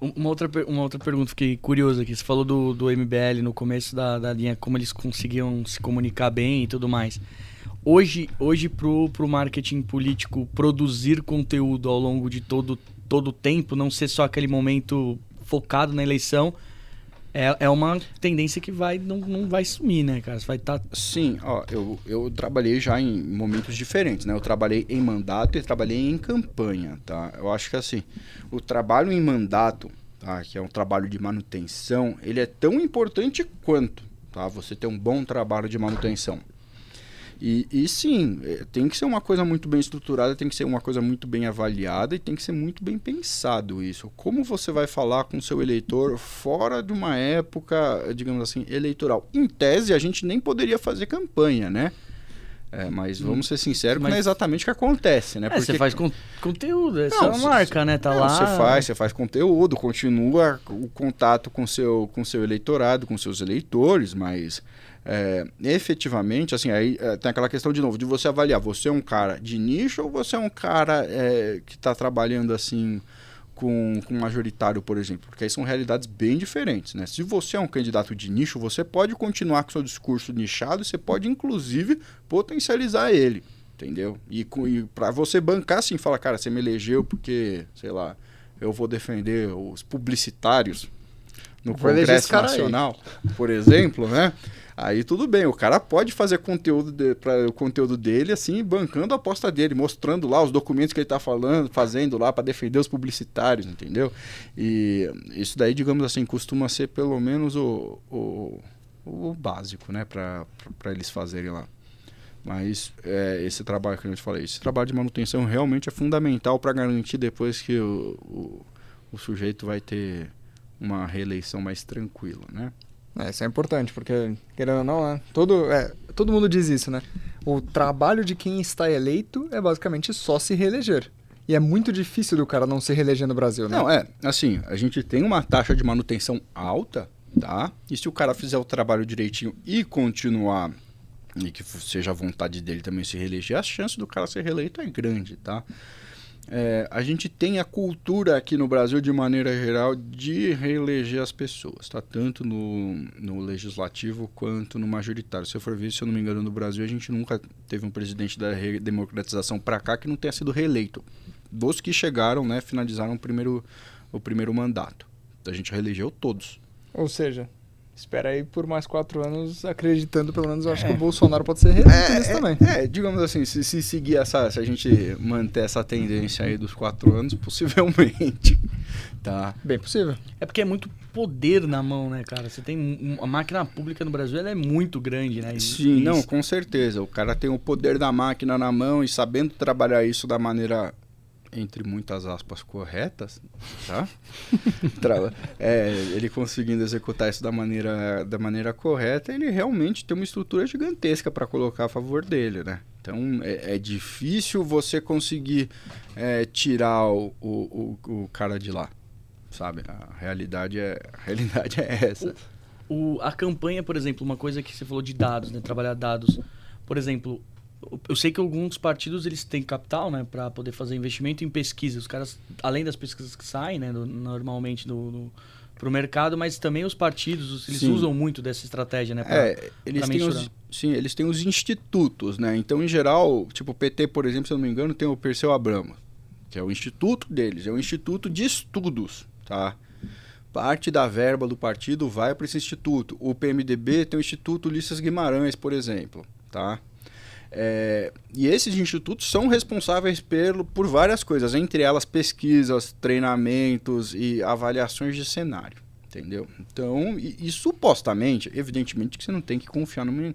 Uma outra, uma outra pergunta, fiquei curioso aqui. Você falou do, do MBL no começo da, da linha, como eles conseguiam se comunicar bem e tudo mais. Hoje, hoje pro, pro marketing político produzir conteúdo ao longo de todo todo o tempo, não ser só aquele momento focado na eleição, é, é uma tendência que vai não, não vai sumir, né, cara? Você vai estar. Tá... Sim, ó, eu, eu trabalhei já em momentos diferentes, né? Eu trabalhei em mandato e trabalhei em campanha, tá? Eu acho que assim, o trabalho em mandato, tá? Que é um trabalho de manutenção, ele é tão importante quanto, tá? Você ter um bom trabalho de manutenção. E, e sim, é, tem que ser uma coisa muito bem estruturada, tem que ser uma coisa muito bem avaliada e tem que ser muito bem pensado isso. Como você vai falar com seu eleitor fora de uma época, digamos assim, eleitoral? Em tese, a gente nem poderia fazer campanha, né? É, mas hum. vamos ser sinceros, mas... não é exatamente o que acontece, né? É, Porque... você faz con conteúdo, é só marca, né? Tá não, lá. Você faz, você faz conteúdo, continua o contato com seu, com seu eleitorado, com seus eleitores, mas é, efetivamente, assim, aí é, tem aquela questão de novo, de você avaliar, você é um cara de nicho ou você é um cara é, que está trabalhando assim com, com majoritário, por exemplo? Porque aí são realidades bem diferentes, né? Se você é um candidato de nicho, você pode continuar com seu discurso nichado, você pode inclusive potencializar ele, entendeu? E, e para você bancar assim, fala, cara, você me elegeu porque, sei lá, eu vou defender os publicitários no Congresso Nacional, por exemplo, né? Aí tudo bem, o cara pode fazer conteúdo para o conteúdo dele assim, bancando a aposta dele, mostrando lá os documentos que ele está falando, fazendo lá para defender os publicitários, entendeu? E isso daí, digamos assim, costuma ser pelo menos o, o, o básico, né, para eles fazerem lá. Mas é, esse trabalho que a gente falei, esse trabalho de manutenção realmente é fundamental para garantir depois que o, o, o sujeito vai ter uma reeleição mais tranquila, né? É, isso é importante, porque, querendo ou não, né? todo, é, todo mundo diz isso, né? O trabalho de quem está eleito é basicamente só se reeleger. E é muito difícil do cara não se reeleger no Brasil, né? Não, é, assim, a gente tem uma taxa de manutenção alta, tá? E se o cara fizer o trabalho direitinho e continuar, e que seja a vontade dele também se reeleger, a chance do cara ser reeleito é grande, tá? É, a gente tem a cultura aqui no Brasil, de maneira geral, de reeleger as pessoas, tá? tanto no, no legislativo quanto no majoritário. Se eu for ver, se eu não me engano, no Brasil, a gente nunca teve um presidente da democratização para cá que não tenha sido reeleito. Dos que chegaram, né, finalizaram o primeiro, o primeiro mandato. A gente reelegeu todos. Ou seja, espera aí por mais quatro anos, acreditando, pelo menos, eu acho é. que o Bolsonaro pode ser reeleito é, é, também. É, digamos assim, se, se, seguir essa, se a gente manter essa tendência aí dos quatro anos, possivelmente. Tá. Bem possível. É porque é muito poder na mão, né, cara? Você tem a máquina pública no Brasil, ela é muito grande, né? Sim, isso. não, com certeza. O cara tem o poder da máquina na mão e sabendo trabalhar isso da maneira entre muitas aspas, corretas, tá? é, ele conseguindo executar isso da maneira, da maneira correta, ele realmente tem uma estrutura gigantesca para colocar a favor dele, né? Então é, é difícil você conseguir é, tirar o, o, o, o, cara de lá, sabe? A realidade é, a realidade é essa. O, a campanha, por exemplo, uma coisa que você falou de dados, né? Trabalhar dados. Por exemplo, eu sei que alguns partidos eles têm capital, né, para poder fazer investimento em pesquisa. Os caras, além das pesquisas que saem, né, do, normalmente do, do para o mercado, mas também os partidos eles sim. usam muito dessa estratégia, né? Pra, é, eles têm os, sim, eles têm os institutos, né? Então, em geral, tipo o PT, por exemplo, se eu não me engano, tem o Perseu Abramo, que é o instituto deles, é um instituto de estudos, tá? parte da verba do partido vai para esse instituto. O PMDB tem o Instituto Ulisses Guimarães, por exemplo, tá? É, e esses institutos são responsáveis pelo, por várias coisas, entre elas pesquisas, treinamentos e avaliações de cenário, entendeu? Então, e, e supostamente, evidentemente que você não tem que confiar numa,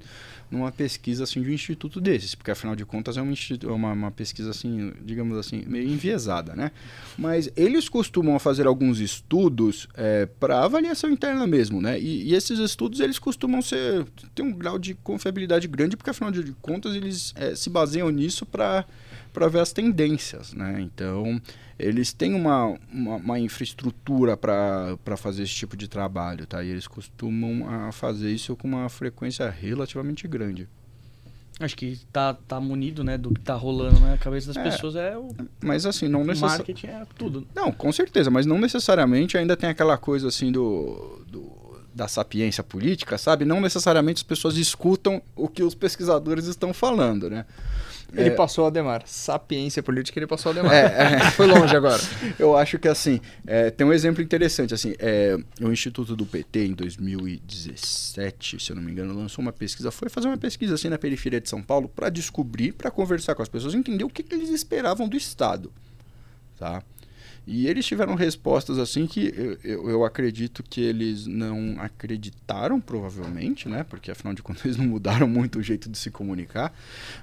numa pesquisa assim de um instituto desses, porque afinal de contas é uma, uma, uma pesquisa assim, digamos assim, meio enviesada, né? Mas eles costumam fazer alguns estudos é, para avaliação interna mesmo, né? E, e, esses estudos eles costumam ser ter um grau de confiabilidade grande, porque afinal de contas eles é, se baseiam nisso para para ver as tendências, né? Então eles têm uma, uma, uma infraestrutura para fazer esse tipo de trabalho, tá? E eles costumam a fazer isso com uma frequência relativamente grande. Acho que tá, tá munido, né, do que tá rolando, né? A cabeça das é, pessoas é o. Mas assim, não necessariamente. Marketing é tudo. Não, com certeza, mas não necessariamente ainda tem aquela coisa assim do, do da sapiência política, sabe? Não necessariamente as pessoas escutam o que os pesquisadores estão falando, né? Ele é... passou a Demar. Sapiência política, ele passou a Demar. É, é... Foi longe agora. Eu acho que, assim, é, tem um exemplo interessante. assim é, O Instituto do PT, em 2017, se eu não me engano, lançou uma pesquisa. Foi fazer uma pesquisa, assim, na periferia de São Paulo para descobrir, para conversar com as pessoas, entender o que, que eles esperavam do Estado. Tá? E eles tiveram respostas assim que eu, eu, acredito que eles não acreditaram, provavelmente, né? Porque afinal de contas eles não mudaram muito o jeito de se comunicar.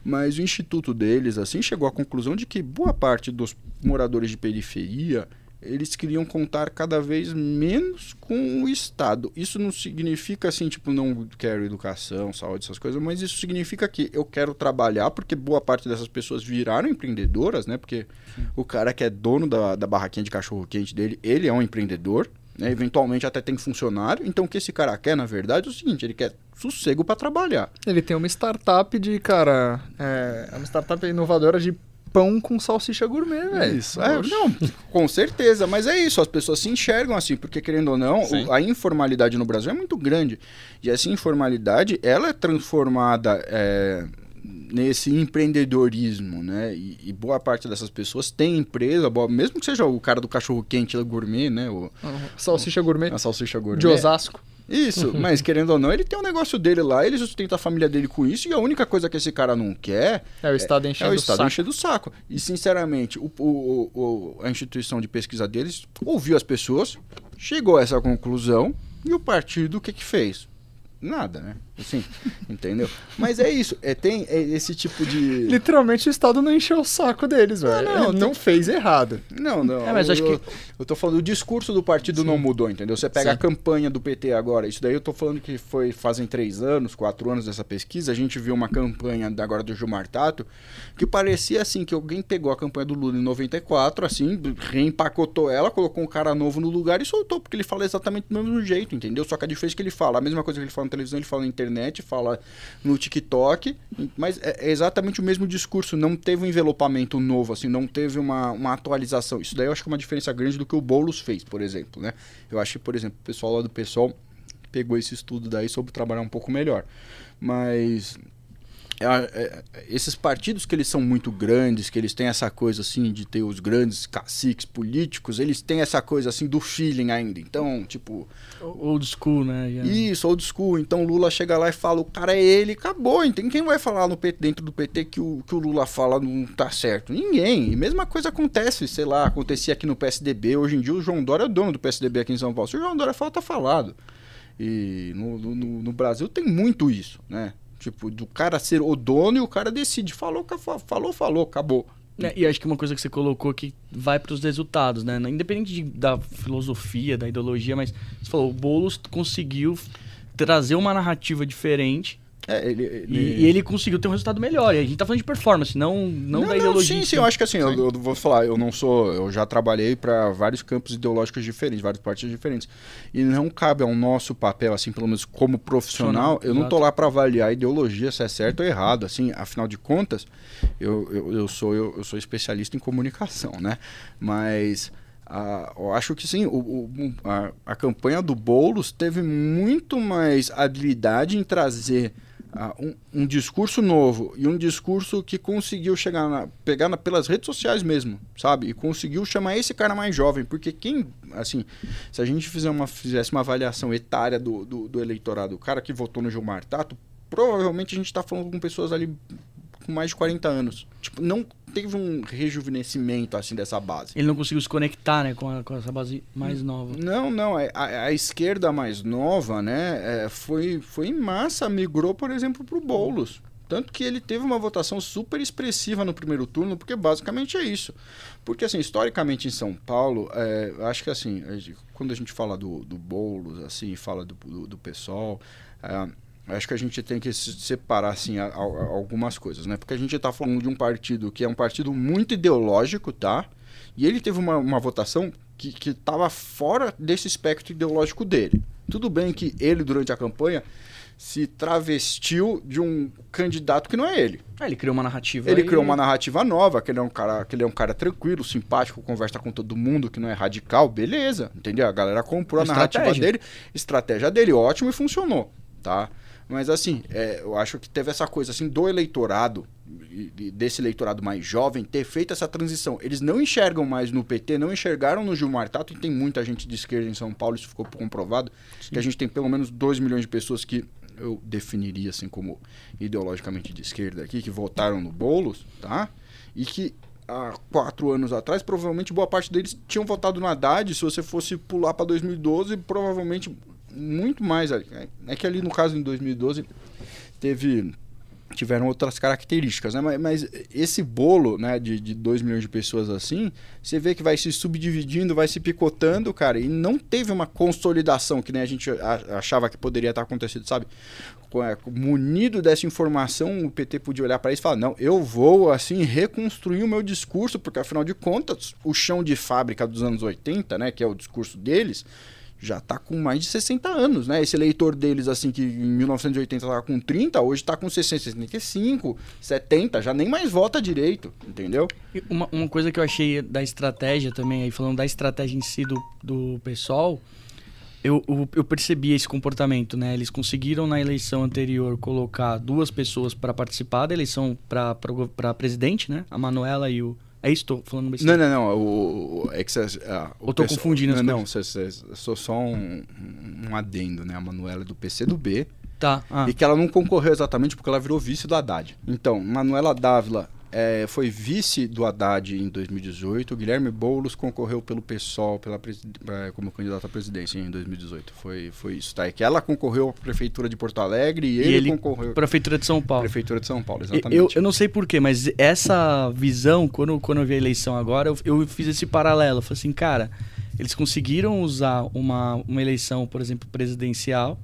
Mas o instituto deles, assim, chegou à conclusão de que boa parte dos moradores de periferia eles queriam contar cada vez menos com o Estado. Isso não significa assim, tipo, não quero educação, saúde, essas coisas, mas isso significa que eu quero trabalhar, porque boa parte dessas pessoas viraram empreendedoras, né? Porque Sim. o cara que é dono da, da barraquinha de cachorro-quente dele, ele é um empreendedor, né? Eventualmente até tem funcionário. Então o que esse cara quer, na verdade, é o seguinte: ele quer sossego para trabalhar. Ele tem uma startup de, cara, é, é uma startup inovadora de pão com salsicha gourmet, velho. Isso. É, não, com certeza, mas é isso, as pessoas se enxergam assim, porque querendo ou não, o, a informalidade no Brasil é muito grande. E essa informalidade, ela é transformada é, nesse empreendedorismo, né? E, e, boa parte dessas pessoas tem empresa, boa, mesmo que seja o cara do cachorro quente gourmet, né? O, uhum. Salsicha gourmet. A salsicha gourmet. De Osasco. Isso, mas querendo ou não, ele tem um negócio dele lá, ele sustenta a família dele com isso, e a única coisa que esse cara não quer é o Estado enchendo, é, é o estado encher do saco. E, sinceramente, o, o, o, a instituição de pesquisa deles ouviu as pessoas, chegou a essa conclusão, e o partido o que, que fez? Nada, né? Assim, entendeu? Mas é isso, é, tem é esse tipo de. Literalmente o Estado não encheu o saco deles, velho. Não, não, não fez errado. Não, não. É, mas eu, acho que. Eu tô falando, o discurso do partido Sim. não mudou, entendeu? Você pega Sim. a campanha do PT agora, isso daí eu tô falando que foi fazem três anos, quatro anos dessa pesquisa, a gente viu uma campanha agora do Gilmar Tato, que parecia assim, que alguém pegou a campanha do Lula em 94, assim, reempacotou ela, colocou um cara novo no lugar e soltou, porque ele fala exatamente do mesmo jeito, entendeu? Só que a diferença é que ele fala, a mesma coisa que ele fala na televisão, ele fala na internet internet, fala no TikTok, mas é, é exatamente o mesmo discurso, não teve um envelopamento novo, assim, não teve uma, uma atualização. Isso daí eu acho que é uma diferença grande do que o Boulos fez, por exemplo, né? Eu acho que, por exemplo, o pessoal lá do pessoal pegou esse estudo daí sobre trabalhar um pouco melhor. Mas é, é, esses partidos que eles são muito grandes, que eles têm essa coisa assim de ter os grandes caciques políticos, eles têm essa coisa assim do feeling ainda. Então, tipo. Old school, né? Yeah. Isso, old school. Então Lula chega lá e fala: o cara é ele, acabou. Então quem vai falar no PT, dentro do PT que o, que o Lula fala não tá certo? Ninguém. E mesma coisa acontece, sei lá, acontecia aqui no PSDB. Hoje em dia o João Dória é o dono do PSDB aqui em São Paulo. Se o João Dória fala, tá falado. E no, no, no Brasil tem muito isso, né? Tipo, do cara ser o dono e o cara decide. Falou, falou, falou, acabou. É, e acho que uma coisa que você colocou que vai para os resultados, né? Independente de, da filosofia, da ideologia, mas você falou, o Boulos conseguiu trazer uma narrativa diferente é, ele, ele... E, e, ele conseguiu ter um resultado melhor. E a gente tá falando de performance, não, não, não da ideologia. Não, sim, sim, eu acho que assim, eu, eu, vou falar, eu não sou. Eu já trabalhei para vários campos ideológicos diferentes, vários partidos diferentes. E não cabe ao nosso papel, assim, pelo menos como profissional, eu não tô lá para avaliar a ideologia se é certo ou errado. Assim, afinal de contas, eu, eu, eu sou, eu, eu sou especialista em comunicação, né? Mas. Uh, eu acho que sim, o, o, a, a campanha do Boulos teve muito mais habilidade em trazer um, um, discurso novo e um discurso que conseguiu chegar na, pegar na, pelas redes sociais mesmo, sabe? E conseguiu chamar esse cara mais jovem, porque quem, assim, se a gente fizer uma, fizesse uma avaliação etária do, do, do eleitorado, o cara que votou no Gilmar Tato, provavelmente a gente está falando com pessoas ali com mais de 40 anos. Tipo, não teve um rejuvenescimento assim dessa base. Ele não conseguiu se conectar, né, com, a, com essa base mais nova. Não, não, é, a, a esquerda mais nova, né, é, foi, foi em massa, migrou, por exemplo, para o Boulos. Tanto que ele teve uma votação super expressiva no primeiro turno, porque basicamente é isso. Porque, assim, historicamente em São Paulo, é, acho que, assim, quando a gente fala do, do Boulos, assim, fala do, do, do PSOL, é, acho que a gente tem que separar assim a, a, a algumas coisas, né? Porque a gente está falando de um partido que é um partido muito ideológico, tá? E ele teve uma, uma votação que estava fora desse espectro ideológico dele. Tudo bem que ele, durante a campanha, se travestiu de um candidato que não é ele. É, ele criou uma narrativa. Ele criou uma narrativa nova, que ele é um cara, que ele é um cara tranquilo, simpático, conversa com todo mundo, que não é radical, beleza, entendeu? A galera comprou a estratégia. narrativa dele, estratégia dele, ótimo e funcionou, tá? Mas assim, é, eu acho que teve essa coisa assim do eleitorado, desse eleitorado mais jovem, ter feito essa transição. Eles não enxergam mais no PT, não enxergaram no Gilmar Tato, e tem muita gente de esquerda em São Paulo, isso ficou comprovado, Sim. que a gente tem pelo menos 2 milhões de pessoas que eu definiria assim como ideologicamente de esquerda aqui, que votaram no Boulos, tá? E que há quatro anos atrás, provavelmente boa parte deles tinham votado no Haddad. Se você fosse pular para 2012, provavelmente muito mais. É que ali no caso em 2012 teve tiveram outras características, né? Mas, mas, esse bolo, né, de, de 2 milhões de pessoas assim, você vê que vai se subdividindo, vai se picotando, cara, e não teve uma consolidação que nem a gente achava que poderia estar acontecendo, sabe? Munido dessa informação, o PT podia olhar para isso e falar: não, eu vou assim reconstruir o meu discurso, porque afinal de contas, o chão de fábrica dos anos 80, né, que é o discurso deles, já está com mais de 60 anos, né? Esse eleitor deles, assim, que em 1980 estava com 30, hoje está com 60, 65, 70, já nem mais vota direito, entendeu? Uma, uma coisa que eu achei da estratégia também, aí falando da estratégia em si do, do pessoal, eu, eu, eu percebi esse comportamento, né? Eles conseguiram na eleição anterior colocar duas pessoas para participar da eleição para presidente, né? A Manuela e o é isso, tô falando besteira. Não, não, não. O, é que cê, ah, o tô pessoal, confundindo as não, coisas. Não, não. Sou só um, um adendo, né? A Manuela é do PC do B. Tá. Ah. E que ela não concorreu exatamente porque ela virou vice do Haddad. Então, Manuela Dávila é, foi vice do Haddad em 2018. O Guilherme Boulos concorreu pelo PSOL pela, é, como candidato à presidência em 2018. Foi, foi isso, tá? É que ela concorreu à Prefeitura de Porto Alegre e, e ele, ele concorreu... Prefeitura de São Paulo. Prefeitura de São Paulo, exatamente. Eu, eu não sei porquê, mas essa visão, quando, quando eu vi a eleição agora, eu, eu fiz esse paralelo. Eu falei assim, cara, eles conseguiram usar uma, uma eleição, por exemplo, presidencial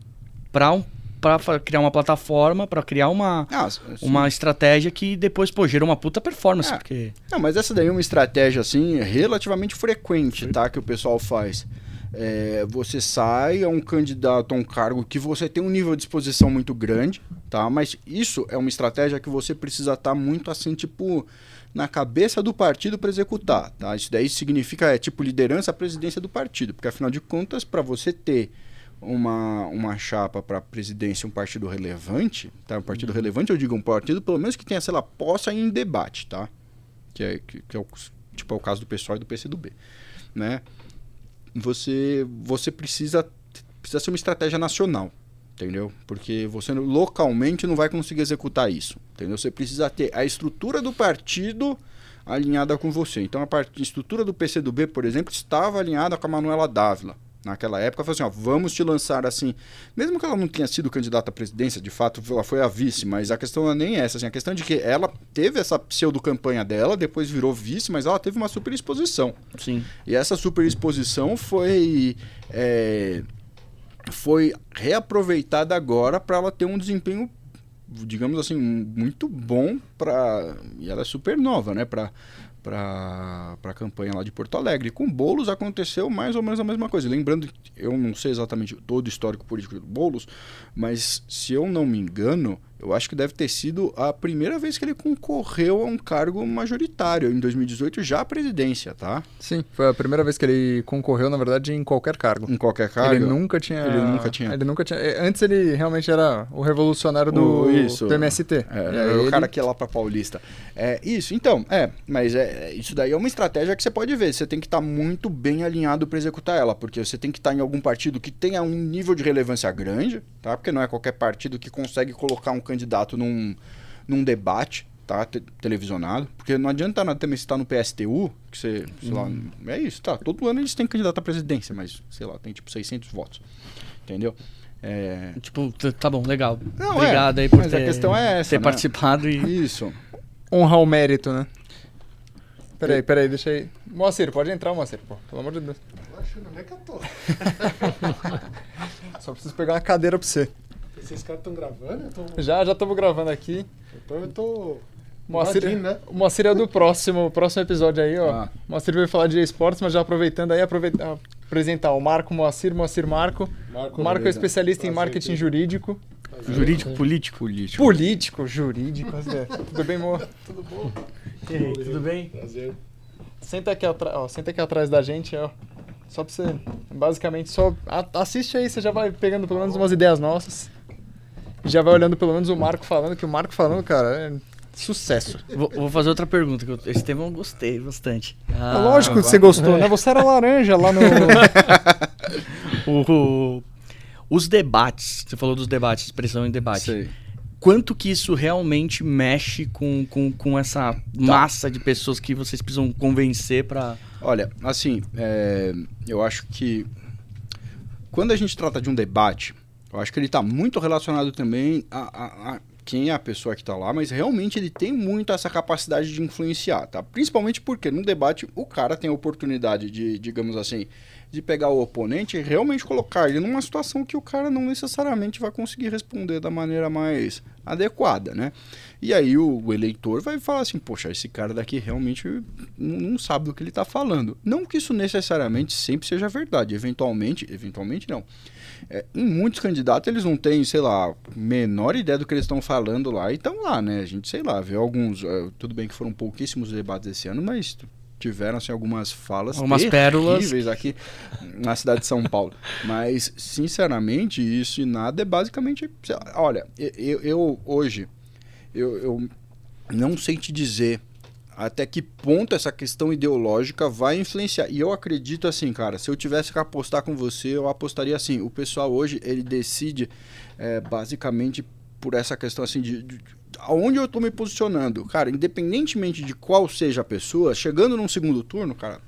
para um para criar uma plataforma, para criar uma, ah, uma estratégia que depois, pô, gerou uma puta performance. É. Porque... Não, mas essa daí é uma estratégia, assim, relativamente frequente, tá? Que o pessoal faz. É, você sai a um candidato a um cargo que você tem um nível de exposição muito grande, tá? Mas isso é uma estratégia que você precisa estar tá muito assim, tipo, na cabeça do partido para executar, tá? Isso daí significa, é tipo, liderança à presidência do partido, porque afinal de contas, para você ter uma, uma chapa para presidência, um partido relevante, tá? Um partido uhum. relevante, eu digo um partido pelo menos que tenha, sei lá, possa em debate, tá? Que é, que, que é o, tipo, é o caso do PSOL e do PCdoB, né? Você, você precisa, precisa ser uma estratégia nacional, entendeu? Porque você localmente não vai conseguir executar isso, entendeu? Você precisa ter a estrutura do partido alinhada com você. Então a, part... a estrutura do PCdoB, por exemplo, estava alinhada com a Manuela Dávila, naquela época, falou assim, ó, vamos te lançar assim, mesmo que ela não tenha sido candidata à presidência, de fato ela foi a vice, mas a questão não é nem essa, assim, a questão é de que ela teve essa pseudo-campanha dela, depois virou vice, mas ela teve uma super exposição. Sim. E essa super exposição foi... É, foi reaproveitada agora para ela ter um desempenho digamos assim muito bom para e ela é super nova né para para a campanha lá de Porto Alegre. Com Bolos aconteceu mais ou menos a mesma coisa. Lembrando, eu não sei exatamente todo o histórico político do Bolos, mas se eu não me engano, eu acho que deve ter sido a primeira vez que ele concorreu a um cargo majoritário, em 2018, já a presidência, tá? Sim, foi a primeira vez que ele concorreu, na verdade, em qualquer cargo. Em qualquer cargo? Ele nunca tinha... Ele nunca tinha. Ele nunca tinha... É, antes ele realmente era o revolucionário do, o, isso. do MST. É, o ele... cara que é lá pra Paulista. É, isso, então, é, mas é, isso daí é uma estratégia que você pode ver, você tem que estar tá muito bem alinhado para executar ela, porque você tem que estar tá em algum partido que tenha um nível de relevância grande, tá? Porque não é qualquer partido que consegue colocar um candidato num, num debate, tá? Te, televisionado. Porque não adianta nada também estar no PSTU, que você, sei lá, uhum. é isso, tá? Todo ano eles têm candidato à presidência, mas, sei lá, tem tipo 600 votos. Entendeu? É... Tipo, tá bom, legal. Não, Obrigado é, aí por mas ter, a questão é essa, ter né? participado e. Isso. Honrar o mérito, né? Peraí, peraí, deixa aí. Moacir, pode entrar, Moacir, pô. Pelo amor de Deus. Não é que eu tô. Só preciso pegar uma cadeira pra você. Vocês caras estão gravando? Tô... Já, já estamos gravando aqui. Então eu tô. Moacir, né? O Moacir é do próximo, próximo episódio aí, ó. Ah. O Moacir veio falar de esportes, mas já aproveitando aí, aproveita, apresentar o Marco Moacir, Moacir Marco. Marco, Marco é especialista Prazer, em marketing jurídico. Prazer, jurídico, é. político. Político. Político, jurídico. Tudo bem, amor? Tudo bom? E aí, tudo bem? Prazer. Senta aqui, ó, senta aqui atrás da gente, ó. Só pra você. Basicamente, só assiste aí, você já vai pegando pelo menos umas ideias nossas. Já vai olhando pelo menos o Marco falando, que o Marco falando, cara, é sucesso. Vou, vou fazer outra pergunta, que esse tema eu gostei bastante. Ah, é lógico que você gostou, né? Você era laranja lá no. o, o, os debates, você falou dos debates, expressão em debate. Sei quanto que isso realmente mexe com, com, com essa tá. massa de pessoas que vocês precisam convencer para. Olha, assim, é, eu acho que quando a gente trata de um debate, eu acho que ele está muito relacionado também a, a, a, quem é a pessoa que está lá, mas realmente ele tem muito essa capacidade de influenciar, tá? Principalmente porque no debate o cara tem a oportunidade de, digamos assim, de pegar o oponente e realmente colocar ele numa situação que o cara não necessariamente vai conseguir responder da maneira mais adequada, né? E aí o, eleitor vai falar assim, poxa, esse cara daqui realmente não sabe do que ele está falando. Não que isso necessariamente sempre seja verdade, eventualmente, eventualmente não. É, em muitos candidatos eles não têm, sei lá, menor ideia do que eles estão falando lá e estão lá, né? A gente, sei lá, vê alguns, uh, tudo bem que foram pouquíssimos debates esse ano, mas tiveram assim, algumas falas algumas pérolas aqui na cidade de São Paulo. Mas, sinceramente, isso e nada é basicamente. Olha, eu, eu hoje, eu, eu não sei te dizer até que ponto essa questão ideológica vai influenciar. E eu acredito assim, cara, se eu tivesse que apostar com você, eu apostaria assim. O pessoal hoje, ele decide é, basicamente por essa questão assim de, de aonde eu tô me posicionando, cara, independentemente de qual seja a pessoa, chegando num segundo turno, cara.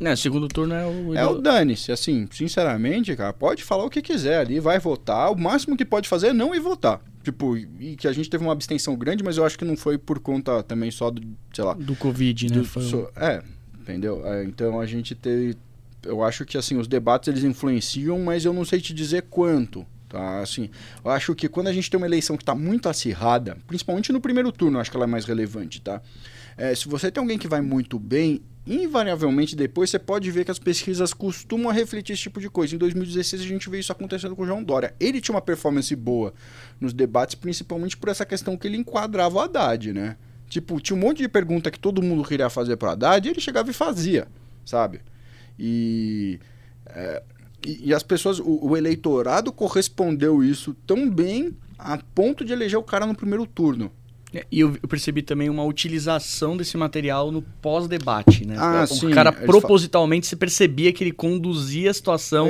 É, segundo turno é o. É o dane-se, assim, sinceramente, cara, pode falar o que quiser ali, vai votar. O máximo que pode fazer é não ir votar. Tipo, e que a gente teve uma abstenção grande, mas eu acho que não foi por conta também só do, sei lá. Do Covid, né? Do, foi so, é, entendeu? É, então a gente teve. Eu acho que, assim, os debates eles influenciam, mas eu não sei te dizer quanto. Tá, assim, eu acho que quando a gente tem uma eleição que está muito acirrada, principalmente no primeiro turno, eu acho que ela é mais relevante, tá? É, se você tem alguém que vai muito bem, invariavelmente depois você pode ver que as pesquisas costumam refletir esse tipo de coisa. Em 2016 a gente vê isso acontecendo com o João Dória. Ele tinha uma performance boa nos debates, principalmente por essa questão que ele enquadrava o Haddad, né? Tipo, tinha um monte de pergunta que todo mundo queria fazer para Haddad e ele chegava e fazia, sabe? E... É, e, e as pessoas, o, o, eleitorado correspondeu isso tão bem a ponto de eleger o cara no primeiro turno. É, e eu, percebi também uma utilização desse material no pós-debate, né? Ah, o sim, cara propositalmente se percebia que ele conduzia a situação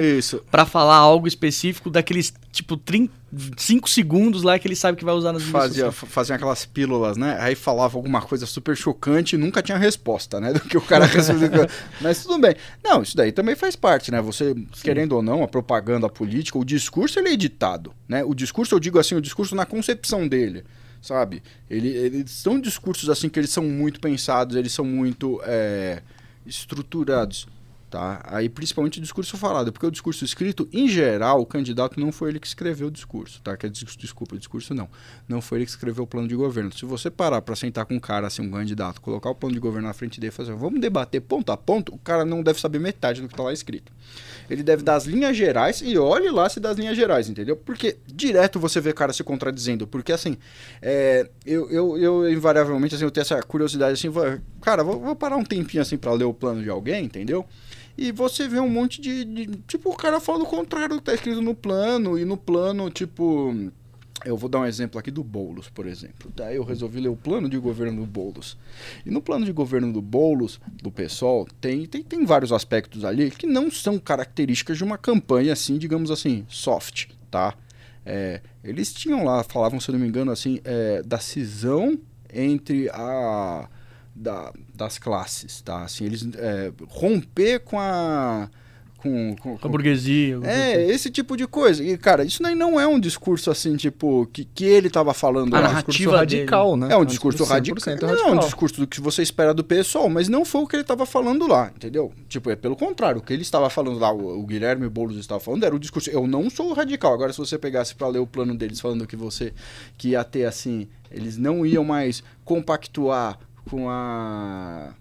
para falar algo específico daqueles tipo 30, 5 segundos lá que ele sabe que vai usar nas fazia fazia aquelas pílulas, né? Aí falava alguma coisa super chocante e nunca tinha resposta, né? Do que o cara respondeu. Mas tudo bem. Não, isso daí também faz parte, né? Você sim. querendo ou não, a propaganda política, o discurso ele é editado, né? O discurso eu digo assim, o discurso na concepção dele sabe? Ele, eles são discursos assim que eles são muito pensados, eles são muito é, estruturados. Tá? Aí, principalmente o discurso falado, porque o discurso escrito, em geral, o candidato não foi ele que escreveu o discurso, tá? Quer dizer, desculpa, o discurso não. Não foi ele que escreveu o plano de governo. Se você parar para sentar com um cara, assim, um candidato, colocar o plano de governo na frente dele e fazer, vamos debater ponto a ponto, o cara não deve saber metade do que está lá escrito. Ele deve dar as linhas gerais e olhe lá se dá as linhas gerais, entendeu? Porque direto você vê cara se contradizendo. Porque, assim, é, eu, eu, eu, invariavelmente, assim, eu tenho essa curiosidade, assim, cara, vou, vou parar um tempinho, assim, para ler o plano de alguém, entendeu? E você vê um monte de, de, Tipo, o cara fala o contrário do que tá escrito no plano. E no plano, tipo. Eu vou dar um exemplo aqui do Boulos, por exemplo. Daí eu resolvi ler o plano de governo do Boulos. E no plano de governo do Boulos, do PSOL, tem, tem, tem vários aspectos ali que não são características de uma campanha assim, digamos assim, soft, tá? É, eles tinham lá, falavam, se eu não me engano, assim, é, da cisão entre a da, das classes, tá? Assim, eles é, romper com a com, com, com a burguesia. É, assim. esse tipo de coisa. E, cara, isso nem não é um discurso assim, tipo, que, que ele estava falando. A é um radical, né? É um, é um discurso, discurso radical. Não é um discurso do que você espera do pessoal, mas não foi o que ele estava falando lá, entendeu? Tipo, é pelo contrário, o que ele estava falando lá, o, o Guilherme Boulos estava falando, era o discurso. Eu não sou radical. Agora, se você pegasse para ler o plano deles falando que você que ia ter assim, eles não iam mais compactuar com a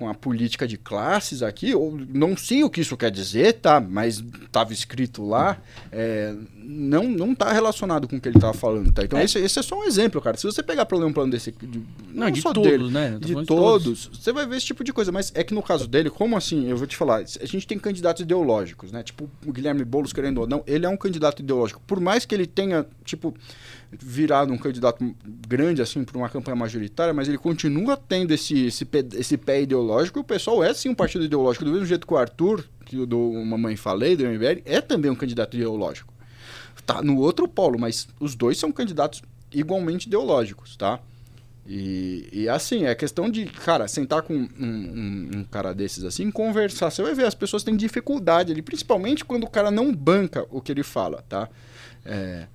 com a política de classes aqui, ou não sei o que isso quer dizer, tá? Mas estava escrito lá, é, não não está relacionado com o que ele estava falando, tá? Então é. esse, esse, é só um exemplo, cara. Se você pegar para ler um plano desse, de, não, não de só todos, dele, né? De, de todos, todos, você vai ver esse tipo de coisa. Mas é que no caso dele, como assim? Eu vou te falar, a gente tem candidatos ideológicos, né? Tipo o Guilherme Boulos querendo ou não, ele é um candidato ideológico. Por mais que ele tenha, tipo virado um candidato grande assim para uma campanha majoritária, mas ele continua tendo esse, esse, pé, esse pé ideológico. O pessoal é sim um partido ideológico, do mesmo jeito que o Arthur, que do Mamãe Falei, do MBL, é também um candidato ideológico. Tá no outro polo, mas os dois são candidatos igualmente ideológicos, tá? E, e assim, é questão de, cara, sentar com um, um, um, cara desses assim, conversar. Você vai ver, as pessoas têm dificuldade ali, principalmente quando o cara não banca o que ele fala, tá? É,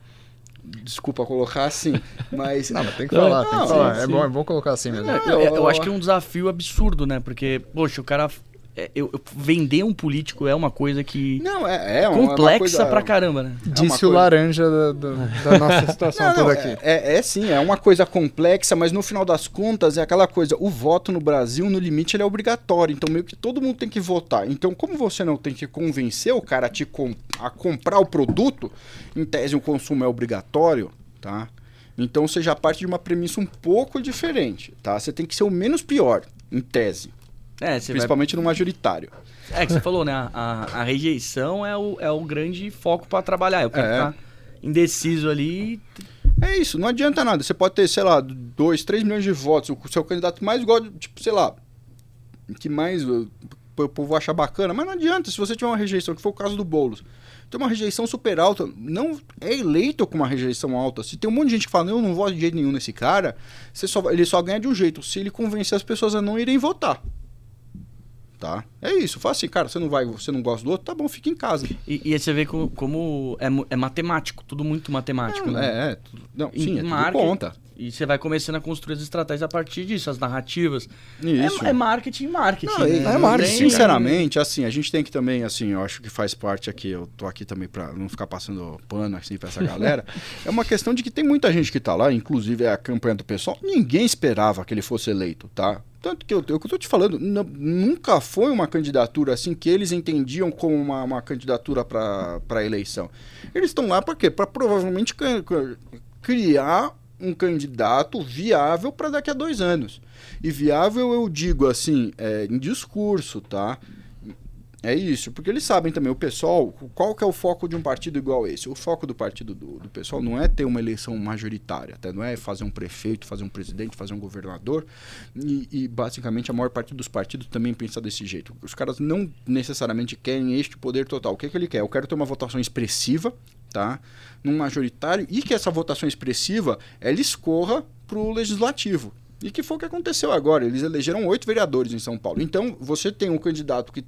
Desculpa colocar assim, mas. Não, mas tem que falar, não, tem que falar. Sim, é, bom, é bom colocar assim mesmo. Eu, eu, eu, acho que é um desafio absurdo, né? Porque, poxa, o cara é, eu, eu, vender um político é uma coisa que. Não, é, é complexa coisa, pra caramba, né? É Disse coisa... o laranja da, da, da nossa situação não, toda não, aqui. É, é, sim, é uma coisa complexa, mas no final das contas é aquela coisa: o voto no Brasil, no limite, ele é obrigatório. Então, meio que todo mundo tem que votar. Então, como você não tem que convencer o cara a, te com, a comprar o produto, em tese o consumo é obrigatório, tá? Então você já parte de uma premissa um pouco diferente, tá? Você tem que ser o menos pior, em tese. É, Principalmente vai... no majoritário. É que você falou, né? A, a, rejeição é o, é o grande foco para trabalhar. Eu quero é. ficar indeciso ali. É isso, não adianta nada. Você pode ter, sei lá, 2, 3 milhões de votos. O seu candidato mais gosta, tipo, sei lá, que mais o povo acha bacana. Mas não adianta, se você tiver uma rejeição, que foi o caso do Boulos. Tem uma rejeição super alta. Não é eleito com uma rejeição alta. Se tem um monte de gente que fala, eu não voto de jeito nenhum nesse cara, você só, ele só ganha de um jeito. Se ele convencer as pessoas a não irem votar tá? É isso, fala assim, cara, você não vai, você não gosta do outro, tá bom, fica em casa. E, e aí você vê como, como é, é, matemático, tudo muito matemático, é, né? É, é não, sim, é tudo conta. E você vai começando a construir as estratégias a partir disso, as narrativas. Isso. É, é marketing, marketing. Não, né? É marketing. Sinceramente, assim, a gente tem que também, assim, eu acho que faz parte aqui, eu tô aqui também para não ficar passando pano assim pra essa galera. é uma questão de que tem muita gente que tá lá, inclusive é a campanha do pessoal, ninguém esperava que ele fosse eleito, tá? Tanto que eu, eu, eu tô te falando, nunca foi uma candidatura assim que eles entendiam como uma, uma candidatura para eleição. Eles estão lá para quê? Para provavelmente criar um candidato viável para daqui a dois anos. E viável eu digo assim, é, em discurso, tá? É isso, porque eles sabem também, o pessoal, qual que é o foco de um partido igual esse? O foco do partido do, do pessoal não é ter uma eleição majoritária, até não é fazer um prefeito, fazer um presidente, fazer um governador, e, e, basicamente a maior parte dos partidos também pensa desse jeito. Os caras não necessariamente querem este poder total. O que, é que ele quer? Eu quero ter uma votação expressiva, tá? Num majoritário, e que essa votação expressiva, ela escorra para o legislativo. E que foi o que aconteceu agora. Eles elegeram oito vereadores em São Paulo. Então, você tem um candidato que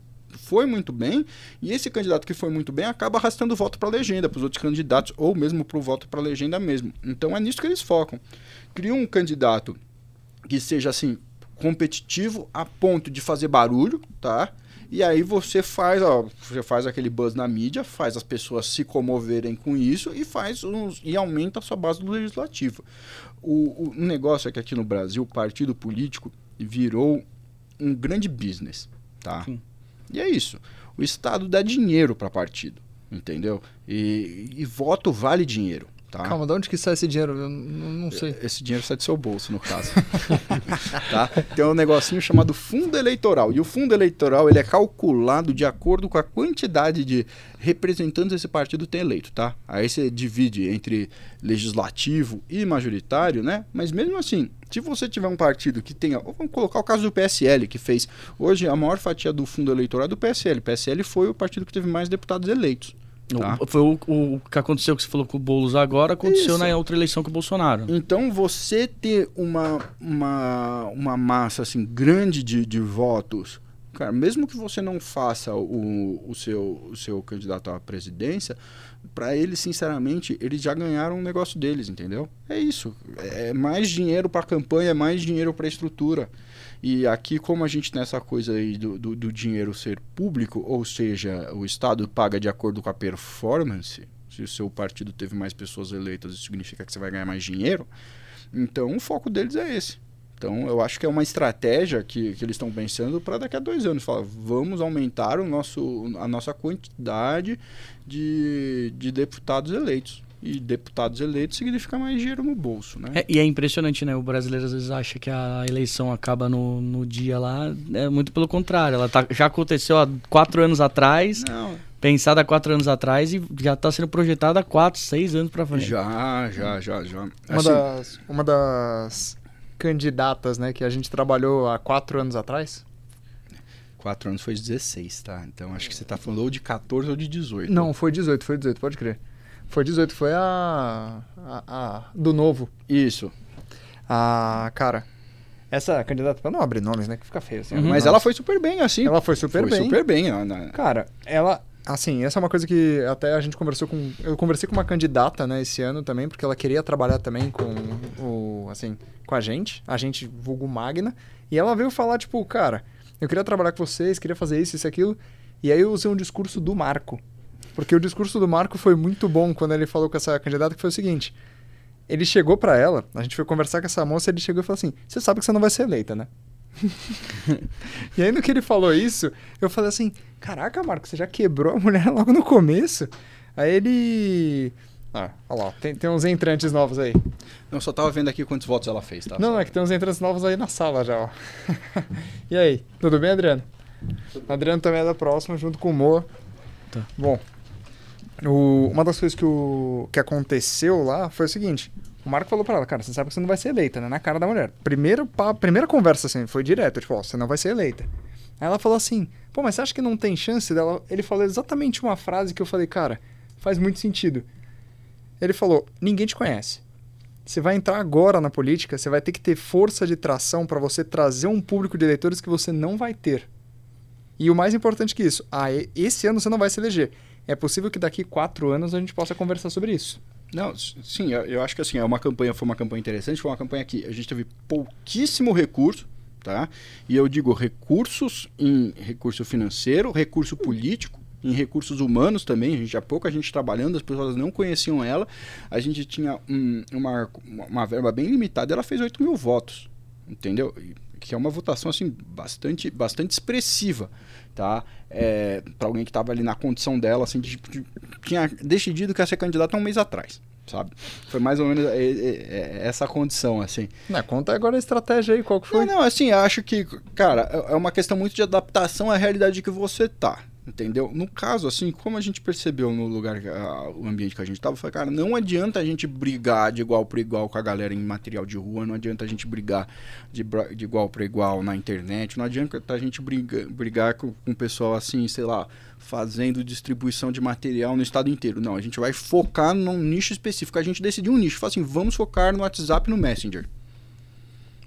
foi muito bem, e esse candidato que foi muito bem acaba arrastando voto para a legenda, para os outros candidatos, ou mesmo para o voto para a legenda mesmo. Então é nisso que eles focam. Cria um candidato que seja assim competitivo a ponto de fazer barulho, tá? E aí você faz, ó, você faz aquele buzz na mídia, faz as pessoas se comoverem com isso e faz uns, e aumenta a sua base do legislativo. O, o negócio é que aqui no Brasil o partido político virou um grande business, tá? Sim. E é isso. O Estado dá dinheiro para partido, entendeu? E, e voto vale dinheiro. Tá? Calma, de onde que sai esse dinheiro? Eu não, não sei. Esse dinheiro sai do seu bolso, no caso. tá? Tem um negocinho chamado fundo eleitoral. E o fundo eleitoral ele é calculado de acordo com a quantidade de representantes esse partido tem eleito, tá? Aí você divide entre legislativo e majoritário, né? Mas mesmo assim, se você tiver um partido que tenha. Vamos colocar o caso do PSL, que fez. Hoje a maior fatia do fundo eleitoral é do PSL. O PSL foi o partido que teve mais deputados eleitos. Tá. Foi o, o, que aconteceu que você falou com o Boulos agora, aconteceu Isso. na outra eleição com o Bolsonaro. Então você ter uma, uma, uma massa assim grande de, de votos, cara, mesmo que você não faça o, o, seu, o seu candidato à presidência, para eles, sinceramente, eles já ganharam o negócio deles, entendeu? É isso. É mais dinheiro para a campanha, é mais dinheiro para a estrutura. E aqui, como a gente tem essa coisa aí do, do, do, dinheiro ser público, ou seja, o Estado paga de acordo com a performance, se o seu partido teve mais pessoas eleitas, isso significa que você vai ganhar mais dinheiro. Então, o foco deles é esse. Então, eu acho que é uma estratégia que, que eles estão pensando para daqui a dois anos. Fala, vamos aumentar o nosso, a nossa quantidade de, de deputados eleitos e deputados eleitos significa mais dinheiro no bolso, né? É, e é impressionante, né? O brasileiro às vezes acha que a eleição acaba no, no dia lá. É muito pelo contrário. Ela tá, já aconteceu há quatro anos atrás. Não. Pensada há quatro anos atrás e já está sendo projetada há quatro, seis anos para frente. Já, já, já, já. Uma, assim, das, uma das candidatas, né, que a gente trabalhou há quatro anos atrás. Quatro anos foi 16, tá? Então acho que você está falando ou de 14 ou de 18. Não, foi 18, foi 18, pode crer. Foi 18, foi a, a, a do novo. Isso. A, cara, essa candidata, pra não abrir nomes, né, que fica feio assim. Uhum. Mas ela foi super bem, assim. Ela foi super foi bem. super bem. Ana. Cara, ela, assim, essa é uma coisa que até a gente conversou com, eu conversei com uma candidata, né, esse ano também, porque ela queria trabalhar também com o, assim, com a gente, a gente vulgo Magna, e ela veio falar, tipo, cara, eu queria trabalhar com vocês, queria fazer isso, isso, aquilo, e aí eu usei um discurso do Marco, porque o discurso do Marco foi muito bom quando ele falou com essa candidata, que foi o seguinte: ele chegou para ela, a gente foi conversar com essa moça, ele chegou e falou assim: Você sabe que você não vai ser eleita, né? e aí no que ele falou isso, eu falei assim: Caraca, Marco, você já quebrou a mulher logo no começo? Aí ele. Ah, olha lá, tem, tem uns entrantes novos aí. Não, só tava vendo aqui quantos votos ela fez, tá? Não, não é que tem uns entrantes novos aí na sala já, ó. e aí, tudo bem, Adriano? Adriano também é da próxima, junto com o Moa. Tá. Bom, o, uma das coisas que, o, que aconteceu lá foi o seguinte: o Marco falou pra ela, cara, você sabe que você não vai ser eleita, né? Na cara da mulher. Primeiro, pa, primeira conversa, assim, foi direto, tipo, ó, você não vai ser eleita. Aí ela falou assim, pô, mas você acha que não tem chance dela? Ele falou exatamente uma frase que eu falei, cara, faz muito sentido. Ele falou, ninguém te conhece. Você vai entrar agora na política, você vai ter que ter força de tração para você trazer um público de eleitores que você não vai ter. E o mais importante que isso, ah, esse ano você não vai se eleger é possível que daqui quatro anos a gente possa conversar sobre isso. Não, sim, eu acho que assim, é uma campanha, foi uma campanha interessante, foi uma campanha que a gente teve pouquíssimo recurso, tá? E eu digo recursos em recurso financeiro, recurso político, em recursos humanos também, a gente há pouco a gente trabalhando, as pessoas não conheciam ela, a gente tinha um, uma, uma verba bem limitada, ela fez 8 mil votos, entendeu? Que é uma votação assim bastante, bastante expressiva tá? É, para alguém que estava ali na condição dela, assim, de, de, tinha decidido que ia ser candidato há um mês atrás, sabe? Foi mais ou menos é, é, é essa condição, assim. Não, conta agora a estratégia aí, qual que foi? Não, não, assim, acho que, cara, é, é uma questão muito de adaptação à realidade que você tá, Entendeu? No caso, assim, como a gente percebeu no lugar, o ambiente que a gente tava, foi, cara, não adianta a gente brigar de igual para igual com a galera em material de rua, não adianta a gente brigar de, de igual para igual na internet, não adianta a gente brigar, brigar com, com o pessoal assim, sei lá, fazendo distribuição de material no estado inteiro. Não, a gente vai focar num nicho específico. A gente decidiu um nicho, fala assim, vamos focar no WhatsApp e no Messenger.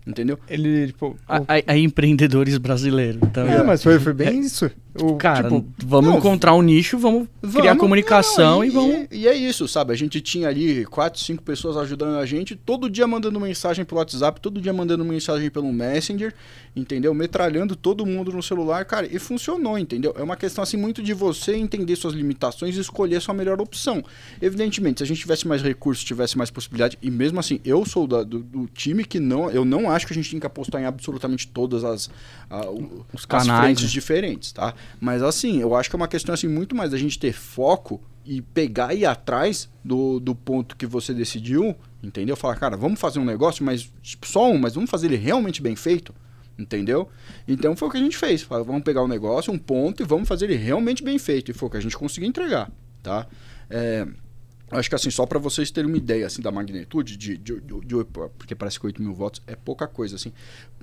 Entendeu? Ele, tipo. A, a, a empreendedores brasileiros. Então, é, mas foi, foi bem é, isso. O, Cara, tipo, vamos não, encontrar um nicho, vamos, vamos criar comunicação não, e, e, vamos. E, é isso, sabe? A gente tinha ali quatro, cinco pessoas ajudando a gente, todo dia mandando mensagem pelo WhatsApp, todo dia mandando mensagem pelo Messenger, entendeu? Metralhando todo mundo no celular, cara, e funcionou, entendeu? É uma questão assim muito de você entender suas limitações e escolher sua melhor opção. Evidentemente, se a gente tivesse mais recursos, tivesse mais possibilidade, e mesmo assim, eu sou da, do, do, time que não, eu não acho que a gente tem que apostar em absolutamente todas as, os canais né? diferentes, tá? Mas assim, eu acho que é uma questão assim muito mais da gente ter foco e pegar e ir atrás do, do ponto que você decidiu, entendeu? Falar, cara, vamos fazer um negócio, mas tipo, só um, mas vamos fazer ele realmente bem feito, entendeu? Então foi o que a gente fez. Vamos pegar o um negócio, um ponto e vamos fazer ele realmente bem feito. E foi o que a gente conseguiu entregar, tá? É, Acho que assim, só para vocês terem uma ideia assim, da magnitude, de, de, de, de, porque parece que 8 mil votos é pouca coisa. Assim.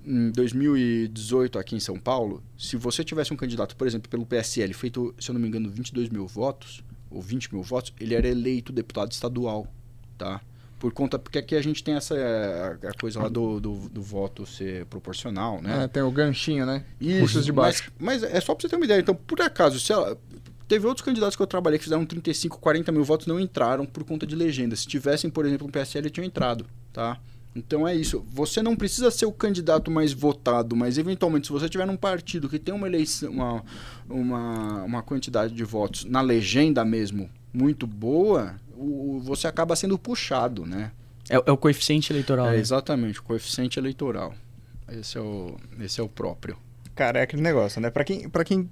Em 2018, aqui em São Paulo, se você tivesse um candidato, por exemplo, pelo PSL, feito, se eu não me engano, 22 mil votos, ou 20 mil votos, ele era eleito deputado estadual. Tá? Por conta, porque aqui a gente tem essa a, coisa lá do, do, do, voto ser proporcional, né? É, tem o ganchinho, né? Isso, de baixo. Mas, mas, é só pra você ter uma ideia. Então, por acaso, se ela, Teve outros candidatos que eu trabalhei que fizeram 35, 40 mil votos não entraram por conta de legenda. Se tivessem, por exemplo, um PSL, tinham entrado, tá? Então é isso. Você não precisa ser o candidato mais votado, mas eventualmente, se você tiver num partido que tem uma eleição, uma, uma, uma quantidade de votos na legenda mesmo muito boa, o, você acaba sendo puxado, né? É, é o coeficiente eleitoral. É, né? exatamente, o coeficiente eleitoral. Esse é o, esse é o próprio. Cara, é aquele negócio, né? Para quem, pra quem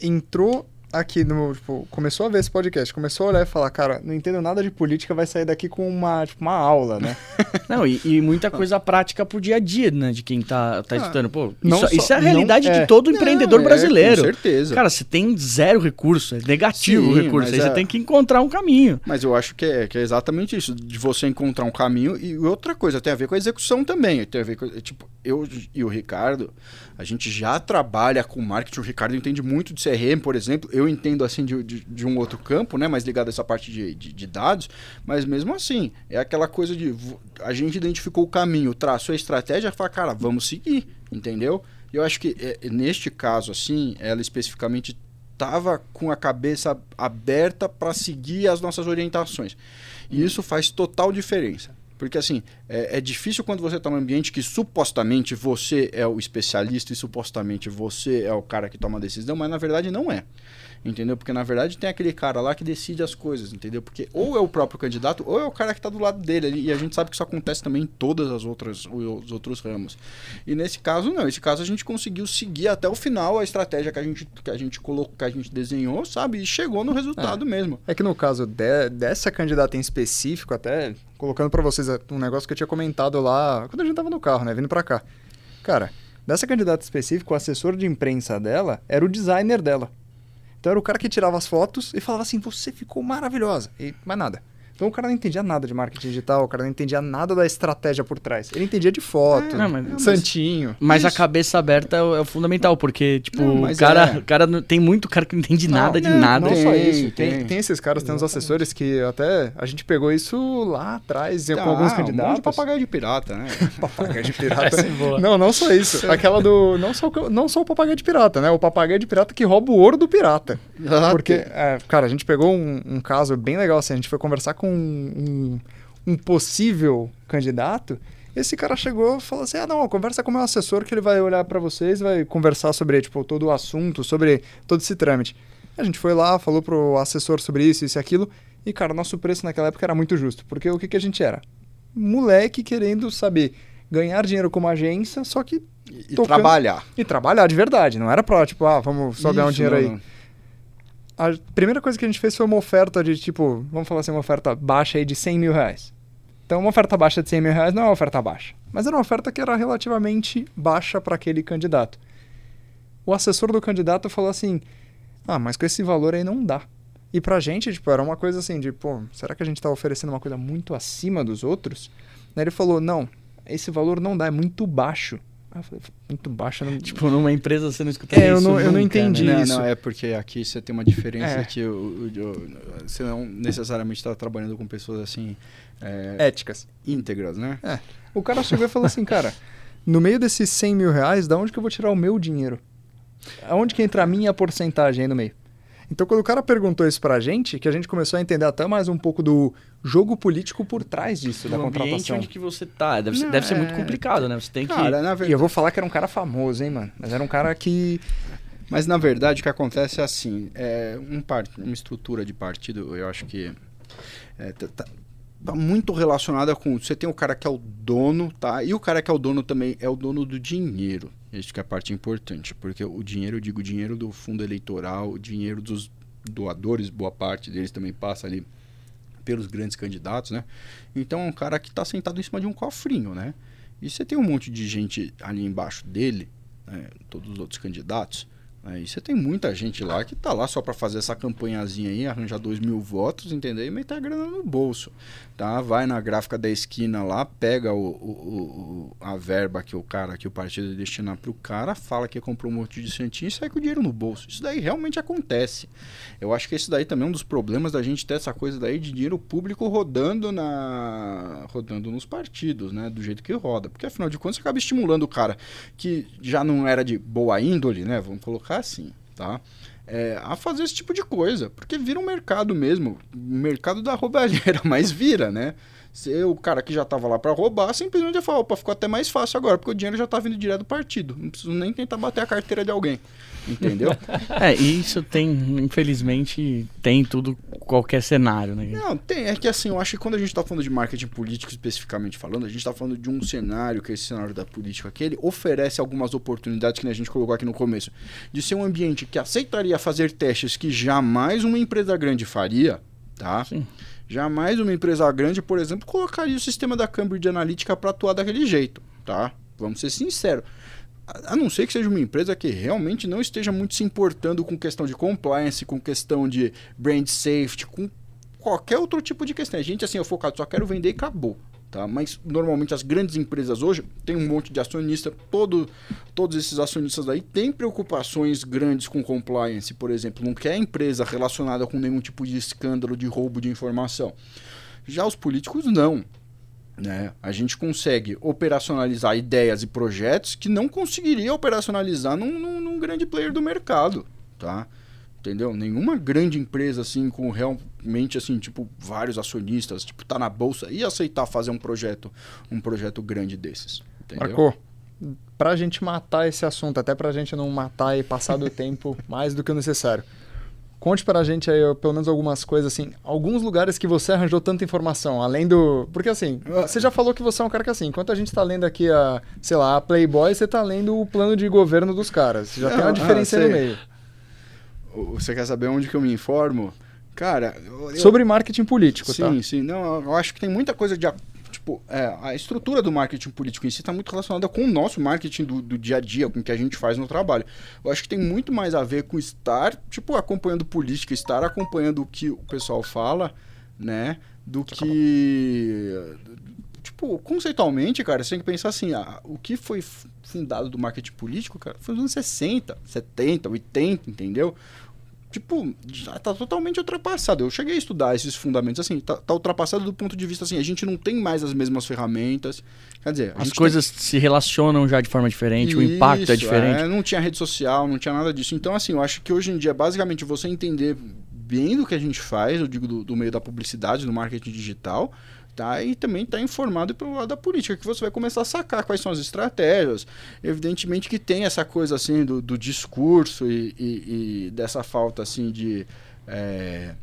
entrou aqui no, tipo, começou a ver esse podcast, começou a olhar e falar, cara, não entendo nada de política, vai sair daqui com uma, tipo, uma aula, né? não, e, e, muita coisa prática pro dia a dia, né, de quem tá, tá ah, estudando. Pô, isso, só, isso, é a realidade é, de todo empreendedor é, brasileiro. Com certeza. Cara, você tem zero recurso, é negativo Sim, o recurso, aí é... você tem que encontrar um caminho. Mas eu acho que é, que é exatamente isso, de você encontrar um caminho e outra coisa, tem a ver com a execução também, tem a ver com, tipo, eu e o Ricardo, a gente já trabalha com marketing, o Ricardo entende muito de CRM, por exemplo, eu entendo assim de, de, de um outro campo, né, mais ligado a essa parte de, de, de, dados, mas mesmo assim, é aquela coisa de a gente identificou o caminho, traçou a estratégia, fala, cara, vamos seguir, entendeu? Eu acho que é, neste caso, assim, ela especificamente estava com a cabeça aberta para seguir as nossas orientações. E isso faz total diferença. Porque, assim, é, é difícil quando você está num ambiente que supostamente você é o especialista e supostamente você é o cara que toma a decisão, mas na verdade não é entendeu? Porque na verdade tem aquele cara lá que decide as coisas, entendeu? Porque ou é o próprio candidato ou é o cara que está do lado dele e a gente sabe que isso acontece também em todas as outras os outros ramos. E nesse caso não, nesse caso a gente conseguiu seguir até o final a estratégia que a gente que a gente colocou, que a gente desenhou, sabe? E chegou no resultado é. mesmo. É que no caso de, dessa candidata em específico, até colocando para vocês um negócio que eu tinha comentado lá quando a gente tava no carro, né, vindo para cá. Cara, dessa candidata específica, o assessor de imprensa dela era o designer dela. Então era o cara que tirava as fotos e falava assim: você ficou maravilhosa. E mais nada. Então o cara não entendia nada de marketing digital, o cara não entendia nada da estratégia por trás. Ele entendia de foto, é, não, mas, santinho. Mas isso. a cabeça aberta é o, é o fundamental, porque, tipo, não, o cara, é. cara tem muito cara que não entende nada não, de nada. Não só isso. Tem, tem, tem esses caras, tem uns assessores que até a gente pegou isso lá atrás tá, com alguns candidatos. Um monte de papagaio de pirata, né? papagaio de pirata. é não, não só isso. Aquela do. Não só, não só o papagaio de pirata, né? O papagaio de pirata que rouba o ouro do pirata. Ah, porque, é, cara, a gente pegou um, um caso bem legal assim. A gente foi conversar com um, um, possível candidato, esse cara chegou e falou assim: ah, não, conversa com o meu assessor que ele vai olhar para vocês, vai conversar sobre tipo, todo o assunto, sobre todo esse trâmite. A gente foi lá, falou pro assessor sobre isso, isso e aquilo, e, cara, nosso preço naquela época era muito justo, porque o que, que a gente era? Moleque querendo saber ganhar dinheiro como agência, só que. E, tocando... trabalhar. E trabalhar de verdade, não era pro, tipo, ah, vamos só ganhar um dinheiro aí. A primeira coisa que a gente fez foi uma oferta de tipo, vamos falar assim, uma oferta baixa aí de 100 mil reais. Então, uma oferta baixa de 100 mil reais não é uma oferta baixa, mas era uma oferta que era relativamente baixa para aquele candidato. O assessor do candidato falou assim: Ah, mas com esse valor aí não dá. E pra gente, tipo, era uma coisa assim de, pô, será que a gente tá oferecendo uma coisa muito acima dos outros? Daí ele falou: Não, esse valor não dá, é muito baixo. Ah, falei, muito baixa. Não... Tipo, numa empresa você não escuta é, isso. Eu não, nunca, eu não entendi né? isso. Não, é porque aqui você tem uma diferença é. que o, o, você não necessariamente está trabalhando com pessoas assim. É, Éticas. Íntegras, né? É. O cara chegou e falou assim, cara, no meio desses 100 mil reais, da onde que eu vou tirar o meu dinheiro? Aonde que entra a minha porcentagem aí no meio? Então, quando o cara perguntou isso pra gente, que a gente começou a entender até mais um pouco do jogo político por trás disso, da contratação. onde que você tá. Deve, ser, deve ser muito é. complicado, né? Você tem cara, que... Verdade... E eu vou falar que era um cara famoso, hein, mano? Mas era um cara que... Mas, na verdade, o que acontece é assim, é um part... uma estrutura de partido, eu acho que... É, tá, tá, tá muito relacionada com... Você tem o cara que é o dono, tá? E o cara que é o dono também é o dono do dinheiro. Isso que é a parte importante, porque o dinheiro, eu digo, o dinheiro do fundo eleitoral, o dinheiro dos doadores, boa parte deles também passa ali pelos grandes candidatos, né? Então é um cara que está sentado em cima de um cofrinho, né? E você tem um monte de gente ali embaixo dele, né? todos os outros candidatos, Aí você tem muita gente lá que tá lá só para fazer essa campanhazinha aí, arranjar dois mil votos, entendeu? E meter a grana no bolso, tá? Vai na gráfica da esquina lá, pega o, o, o a verba que o cara, que o partido destinar pro cara, fala que comprou um monte de santinho e sai com o dinheiro no bolso. Isso daí realmente acontece. Eu acho que esse daí também é um dos problemas da gente ter essa coisa daí de dinheiro público rodando na rodando nos partidos, né? Do jeito que roda. Porque afinal de contas você acaba estimulando o cara que já não era de boa índole, né? Vamos colocar assim, tá? É, a fazer esse tipo de coisa, porque vira um mercado mesmo, o mercado da roubalheira, mas vira, né? Se o cara que já estava lá para roubar, simplesmente ia falar, opa, ficou até mais fácil agora, porque o dinheiro já está vindo direto do partido, não preciso nem tentar bater a carteira de alguém. Entendeu? é, isso tem, infelizmente, tem tudo, qualquer cenário, né? Não, tem. É que assim, eu acho que quando a gente está falando de marketing político especificamente falando, a gente está falando de um cenário, que é esse cenário da política, que ele oferece algumas oportunidades que a gente colocou aqui no começo, de ser um ambiente que aceitaria fazer testes que jamais uma empresa grande faria, tá? Sim. Jamais uma empresa grande, por exemplo, colocaria o sistema da Cambridge Analytica para atuar daquele jeito, tá? Vamos ser sinceros a não ser que seja uma empresa que realmente não esteja muito se importando com questão de compliance, com questão de brand safety, com qualquer outro tipo de questão. A gente, assim, é focado, só quero vender e acabou. Tá? Mas normalmente as grandes empresas hoje têm um monte de acionista, todo, todos esses acionistas aí têm preocupações grandes com compliance, por exemplo, não quer empresa relacionada com nenhum tipo de escândalo de roubo de informação. Já os políticos não. Né? A gente consegue operacionalizar ideias e projetos que não conseguiria operacionalizar num, num, num, grande player do mercado, tá? Entendeu? Nenhuma grande empresa assim com realmente assim, tipo, vários acionistas, tipo, tá na bolsa ia aceitar fazer um projeto, um projeto grande desses, entendeu? Marcou. Pra gente matar esse assunto, até pra gente não matar e passar do tempo mais do que o necessário. Conte para a gente aí, pelo menos algumas coisas assim, alguns lugares que você arranjou tanta informação, além do, porque assim, você já falou que você é um cara que assim, enquanto a gente está lendo aqui a, sei lá, a Playboy, você está lendo o plano de governo dos caras. Já Não, tem uma diferença ah, no meio. Você quer saber onde que eu me informo? Cara, eu... sobre marketing político, sim, tá? Sim, sim. Não, eu acho que tem muita coisa de tipo, é, a estrutura do marketing político em si está muito relacionada com o nosso marketing do, do, dia a dia, com o que a gente faz no trabalho. Eu acho que tem muito mais a ver com estar, tipo, acompanhando política, estar acompanhando o que o pessoal fala, né? Do que. Tipo, conceitualmente, cara, você tem que pensar assim: ah, o que foi fundado do marketing político, cara, foi nos anos 60, 70, 80, entendeu? Tipo, já tá totalmente ultrapassado. Eu cheguei a estudar esses fundamentos, assim, tá, tá, ultrapassado do ponto de vista, assim, a gente não tem mais as mesmas ferramentas. Quer dizer, as coisas tem... se relacionam já de forma diferente, Isso, o impacto é diferente. É, não tinha rede social, não tinha nada disso. Então, assim, eu acho que hoje em dia, basicamente, você entender bem do que a gente faz, eu digo do, do meio da publicidade, do marketing digital, tá? E também está informado pelo lado da política, que você vai começar a sacar quais são as estratégias. Evidentemente que tem essa coisa assim do, do discurso e, e, e, dessa falta assim de, é,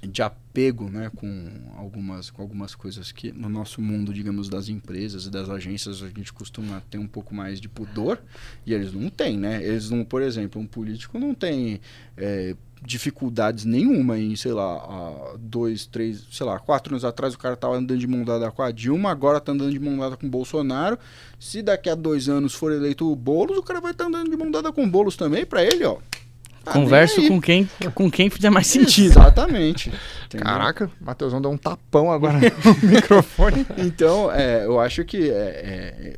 de apego né, com, algumas, com algumas coisas que no nosso mundo, digamos, das empresas e das agências, a gente costuma ter um pouco mais de pudor e eles não têm, né? Eles não, por exemplo, um político não tem. É, dificuldades nenhuma em, sei lá, dois, três, sei lá, quatro anos atrás o cara tava andando de mão dada com a Dilma, agora tá andando de mão dada com o Bolsonaro. Se daqui a dois anos for eleito o Boulos, o cara vai estar tá andando de mão dada com o Boulos também, para ele, ó. Tá Converso com quem, com quem fizer mais sentido. Exatamente. Caraca, o Matheusão deu um tapão agora no microfone. Então, é, eu acho que é, é,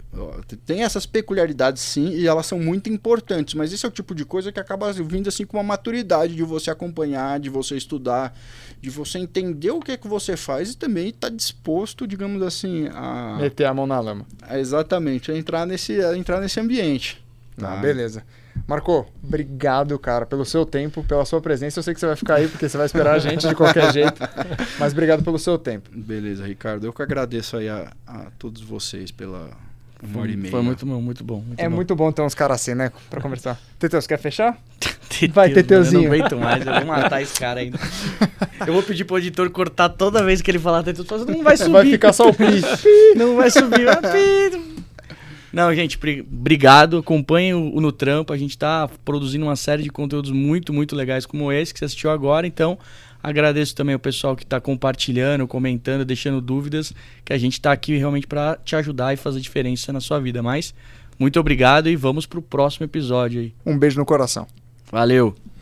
tem essas peculiaridades sim, e elas são muito importantes, mas esse é o tipo de coisa que acaba vindo assim com uma maturidade de você acompanhar, de você estudar, de você entender o que é que você faz e também estar tá disposto, digamos assim, a. Meter a mão na lama. exatamente, a entrar nesse, a entrar nesse ambiente. Tá, beleza. Marco, obrigado, cara, pelo seu tempo, pela sua presença. Eu sei que você vai ficar aí porque você vai esperar a gente de qualquer jeito. Mas obrigado pelo seu tempo. Beleza, Ricardo. Eu que agradeço aí a, a todos vocês pela uma hora e meia. Foi muito bom, muito bom. Muito é bom. muito bom ter uns caras assim, né? Pra conversar. Teteus, quer fechar? Teteus, vai, Teteuzinho. Eu não aguento mais, eu vou matar esse cara ainda. Eu vou pedir pro editor cortar toda vez que ele falar Teteus. Não vai subir. Vai ficar só o pi. não vai subir. Não, gente, obrigado. Acompanhem o, o No Trampo. A gente está produzindo uma série de conteúdos muito, muito legais como esse que você assistiu agora. Então, agradeço também o pessoal que está compartilhando, comentando, deixando dúvidas, que a gente está aqui realmente para te ajudar e fazer diferença na sua vida. Mas, muito obrigado e vamos para o próximo episódio aí. Um beijo no coração. Valeu!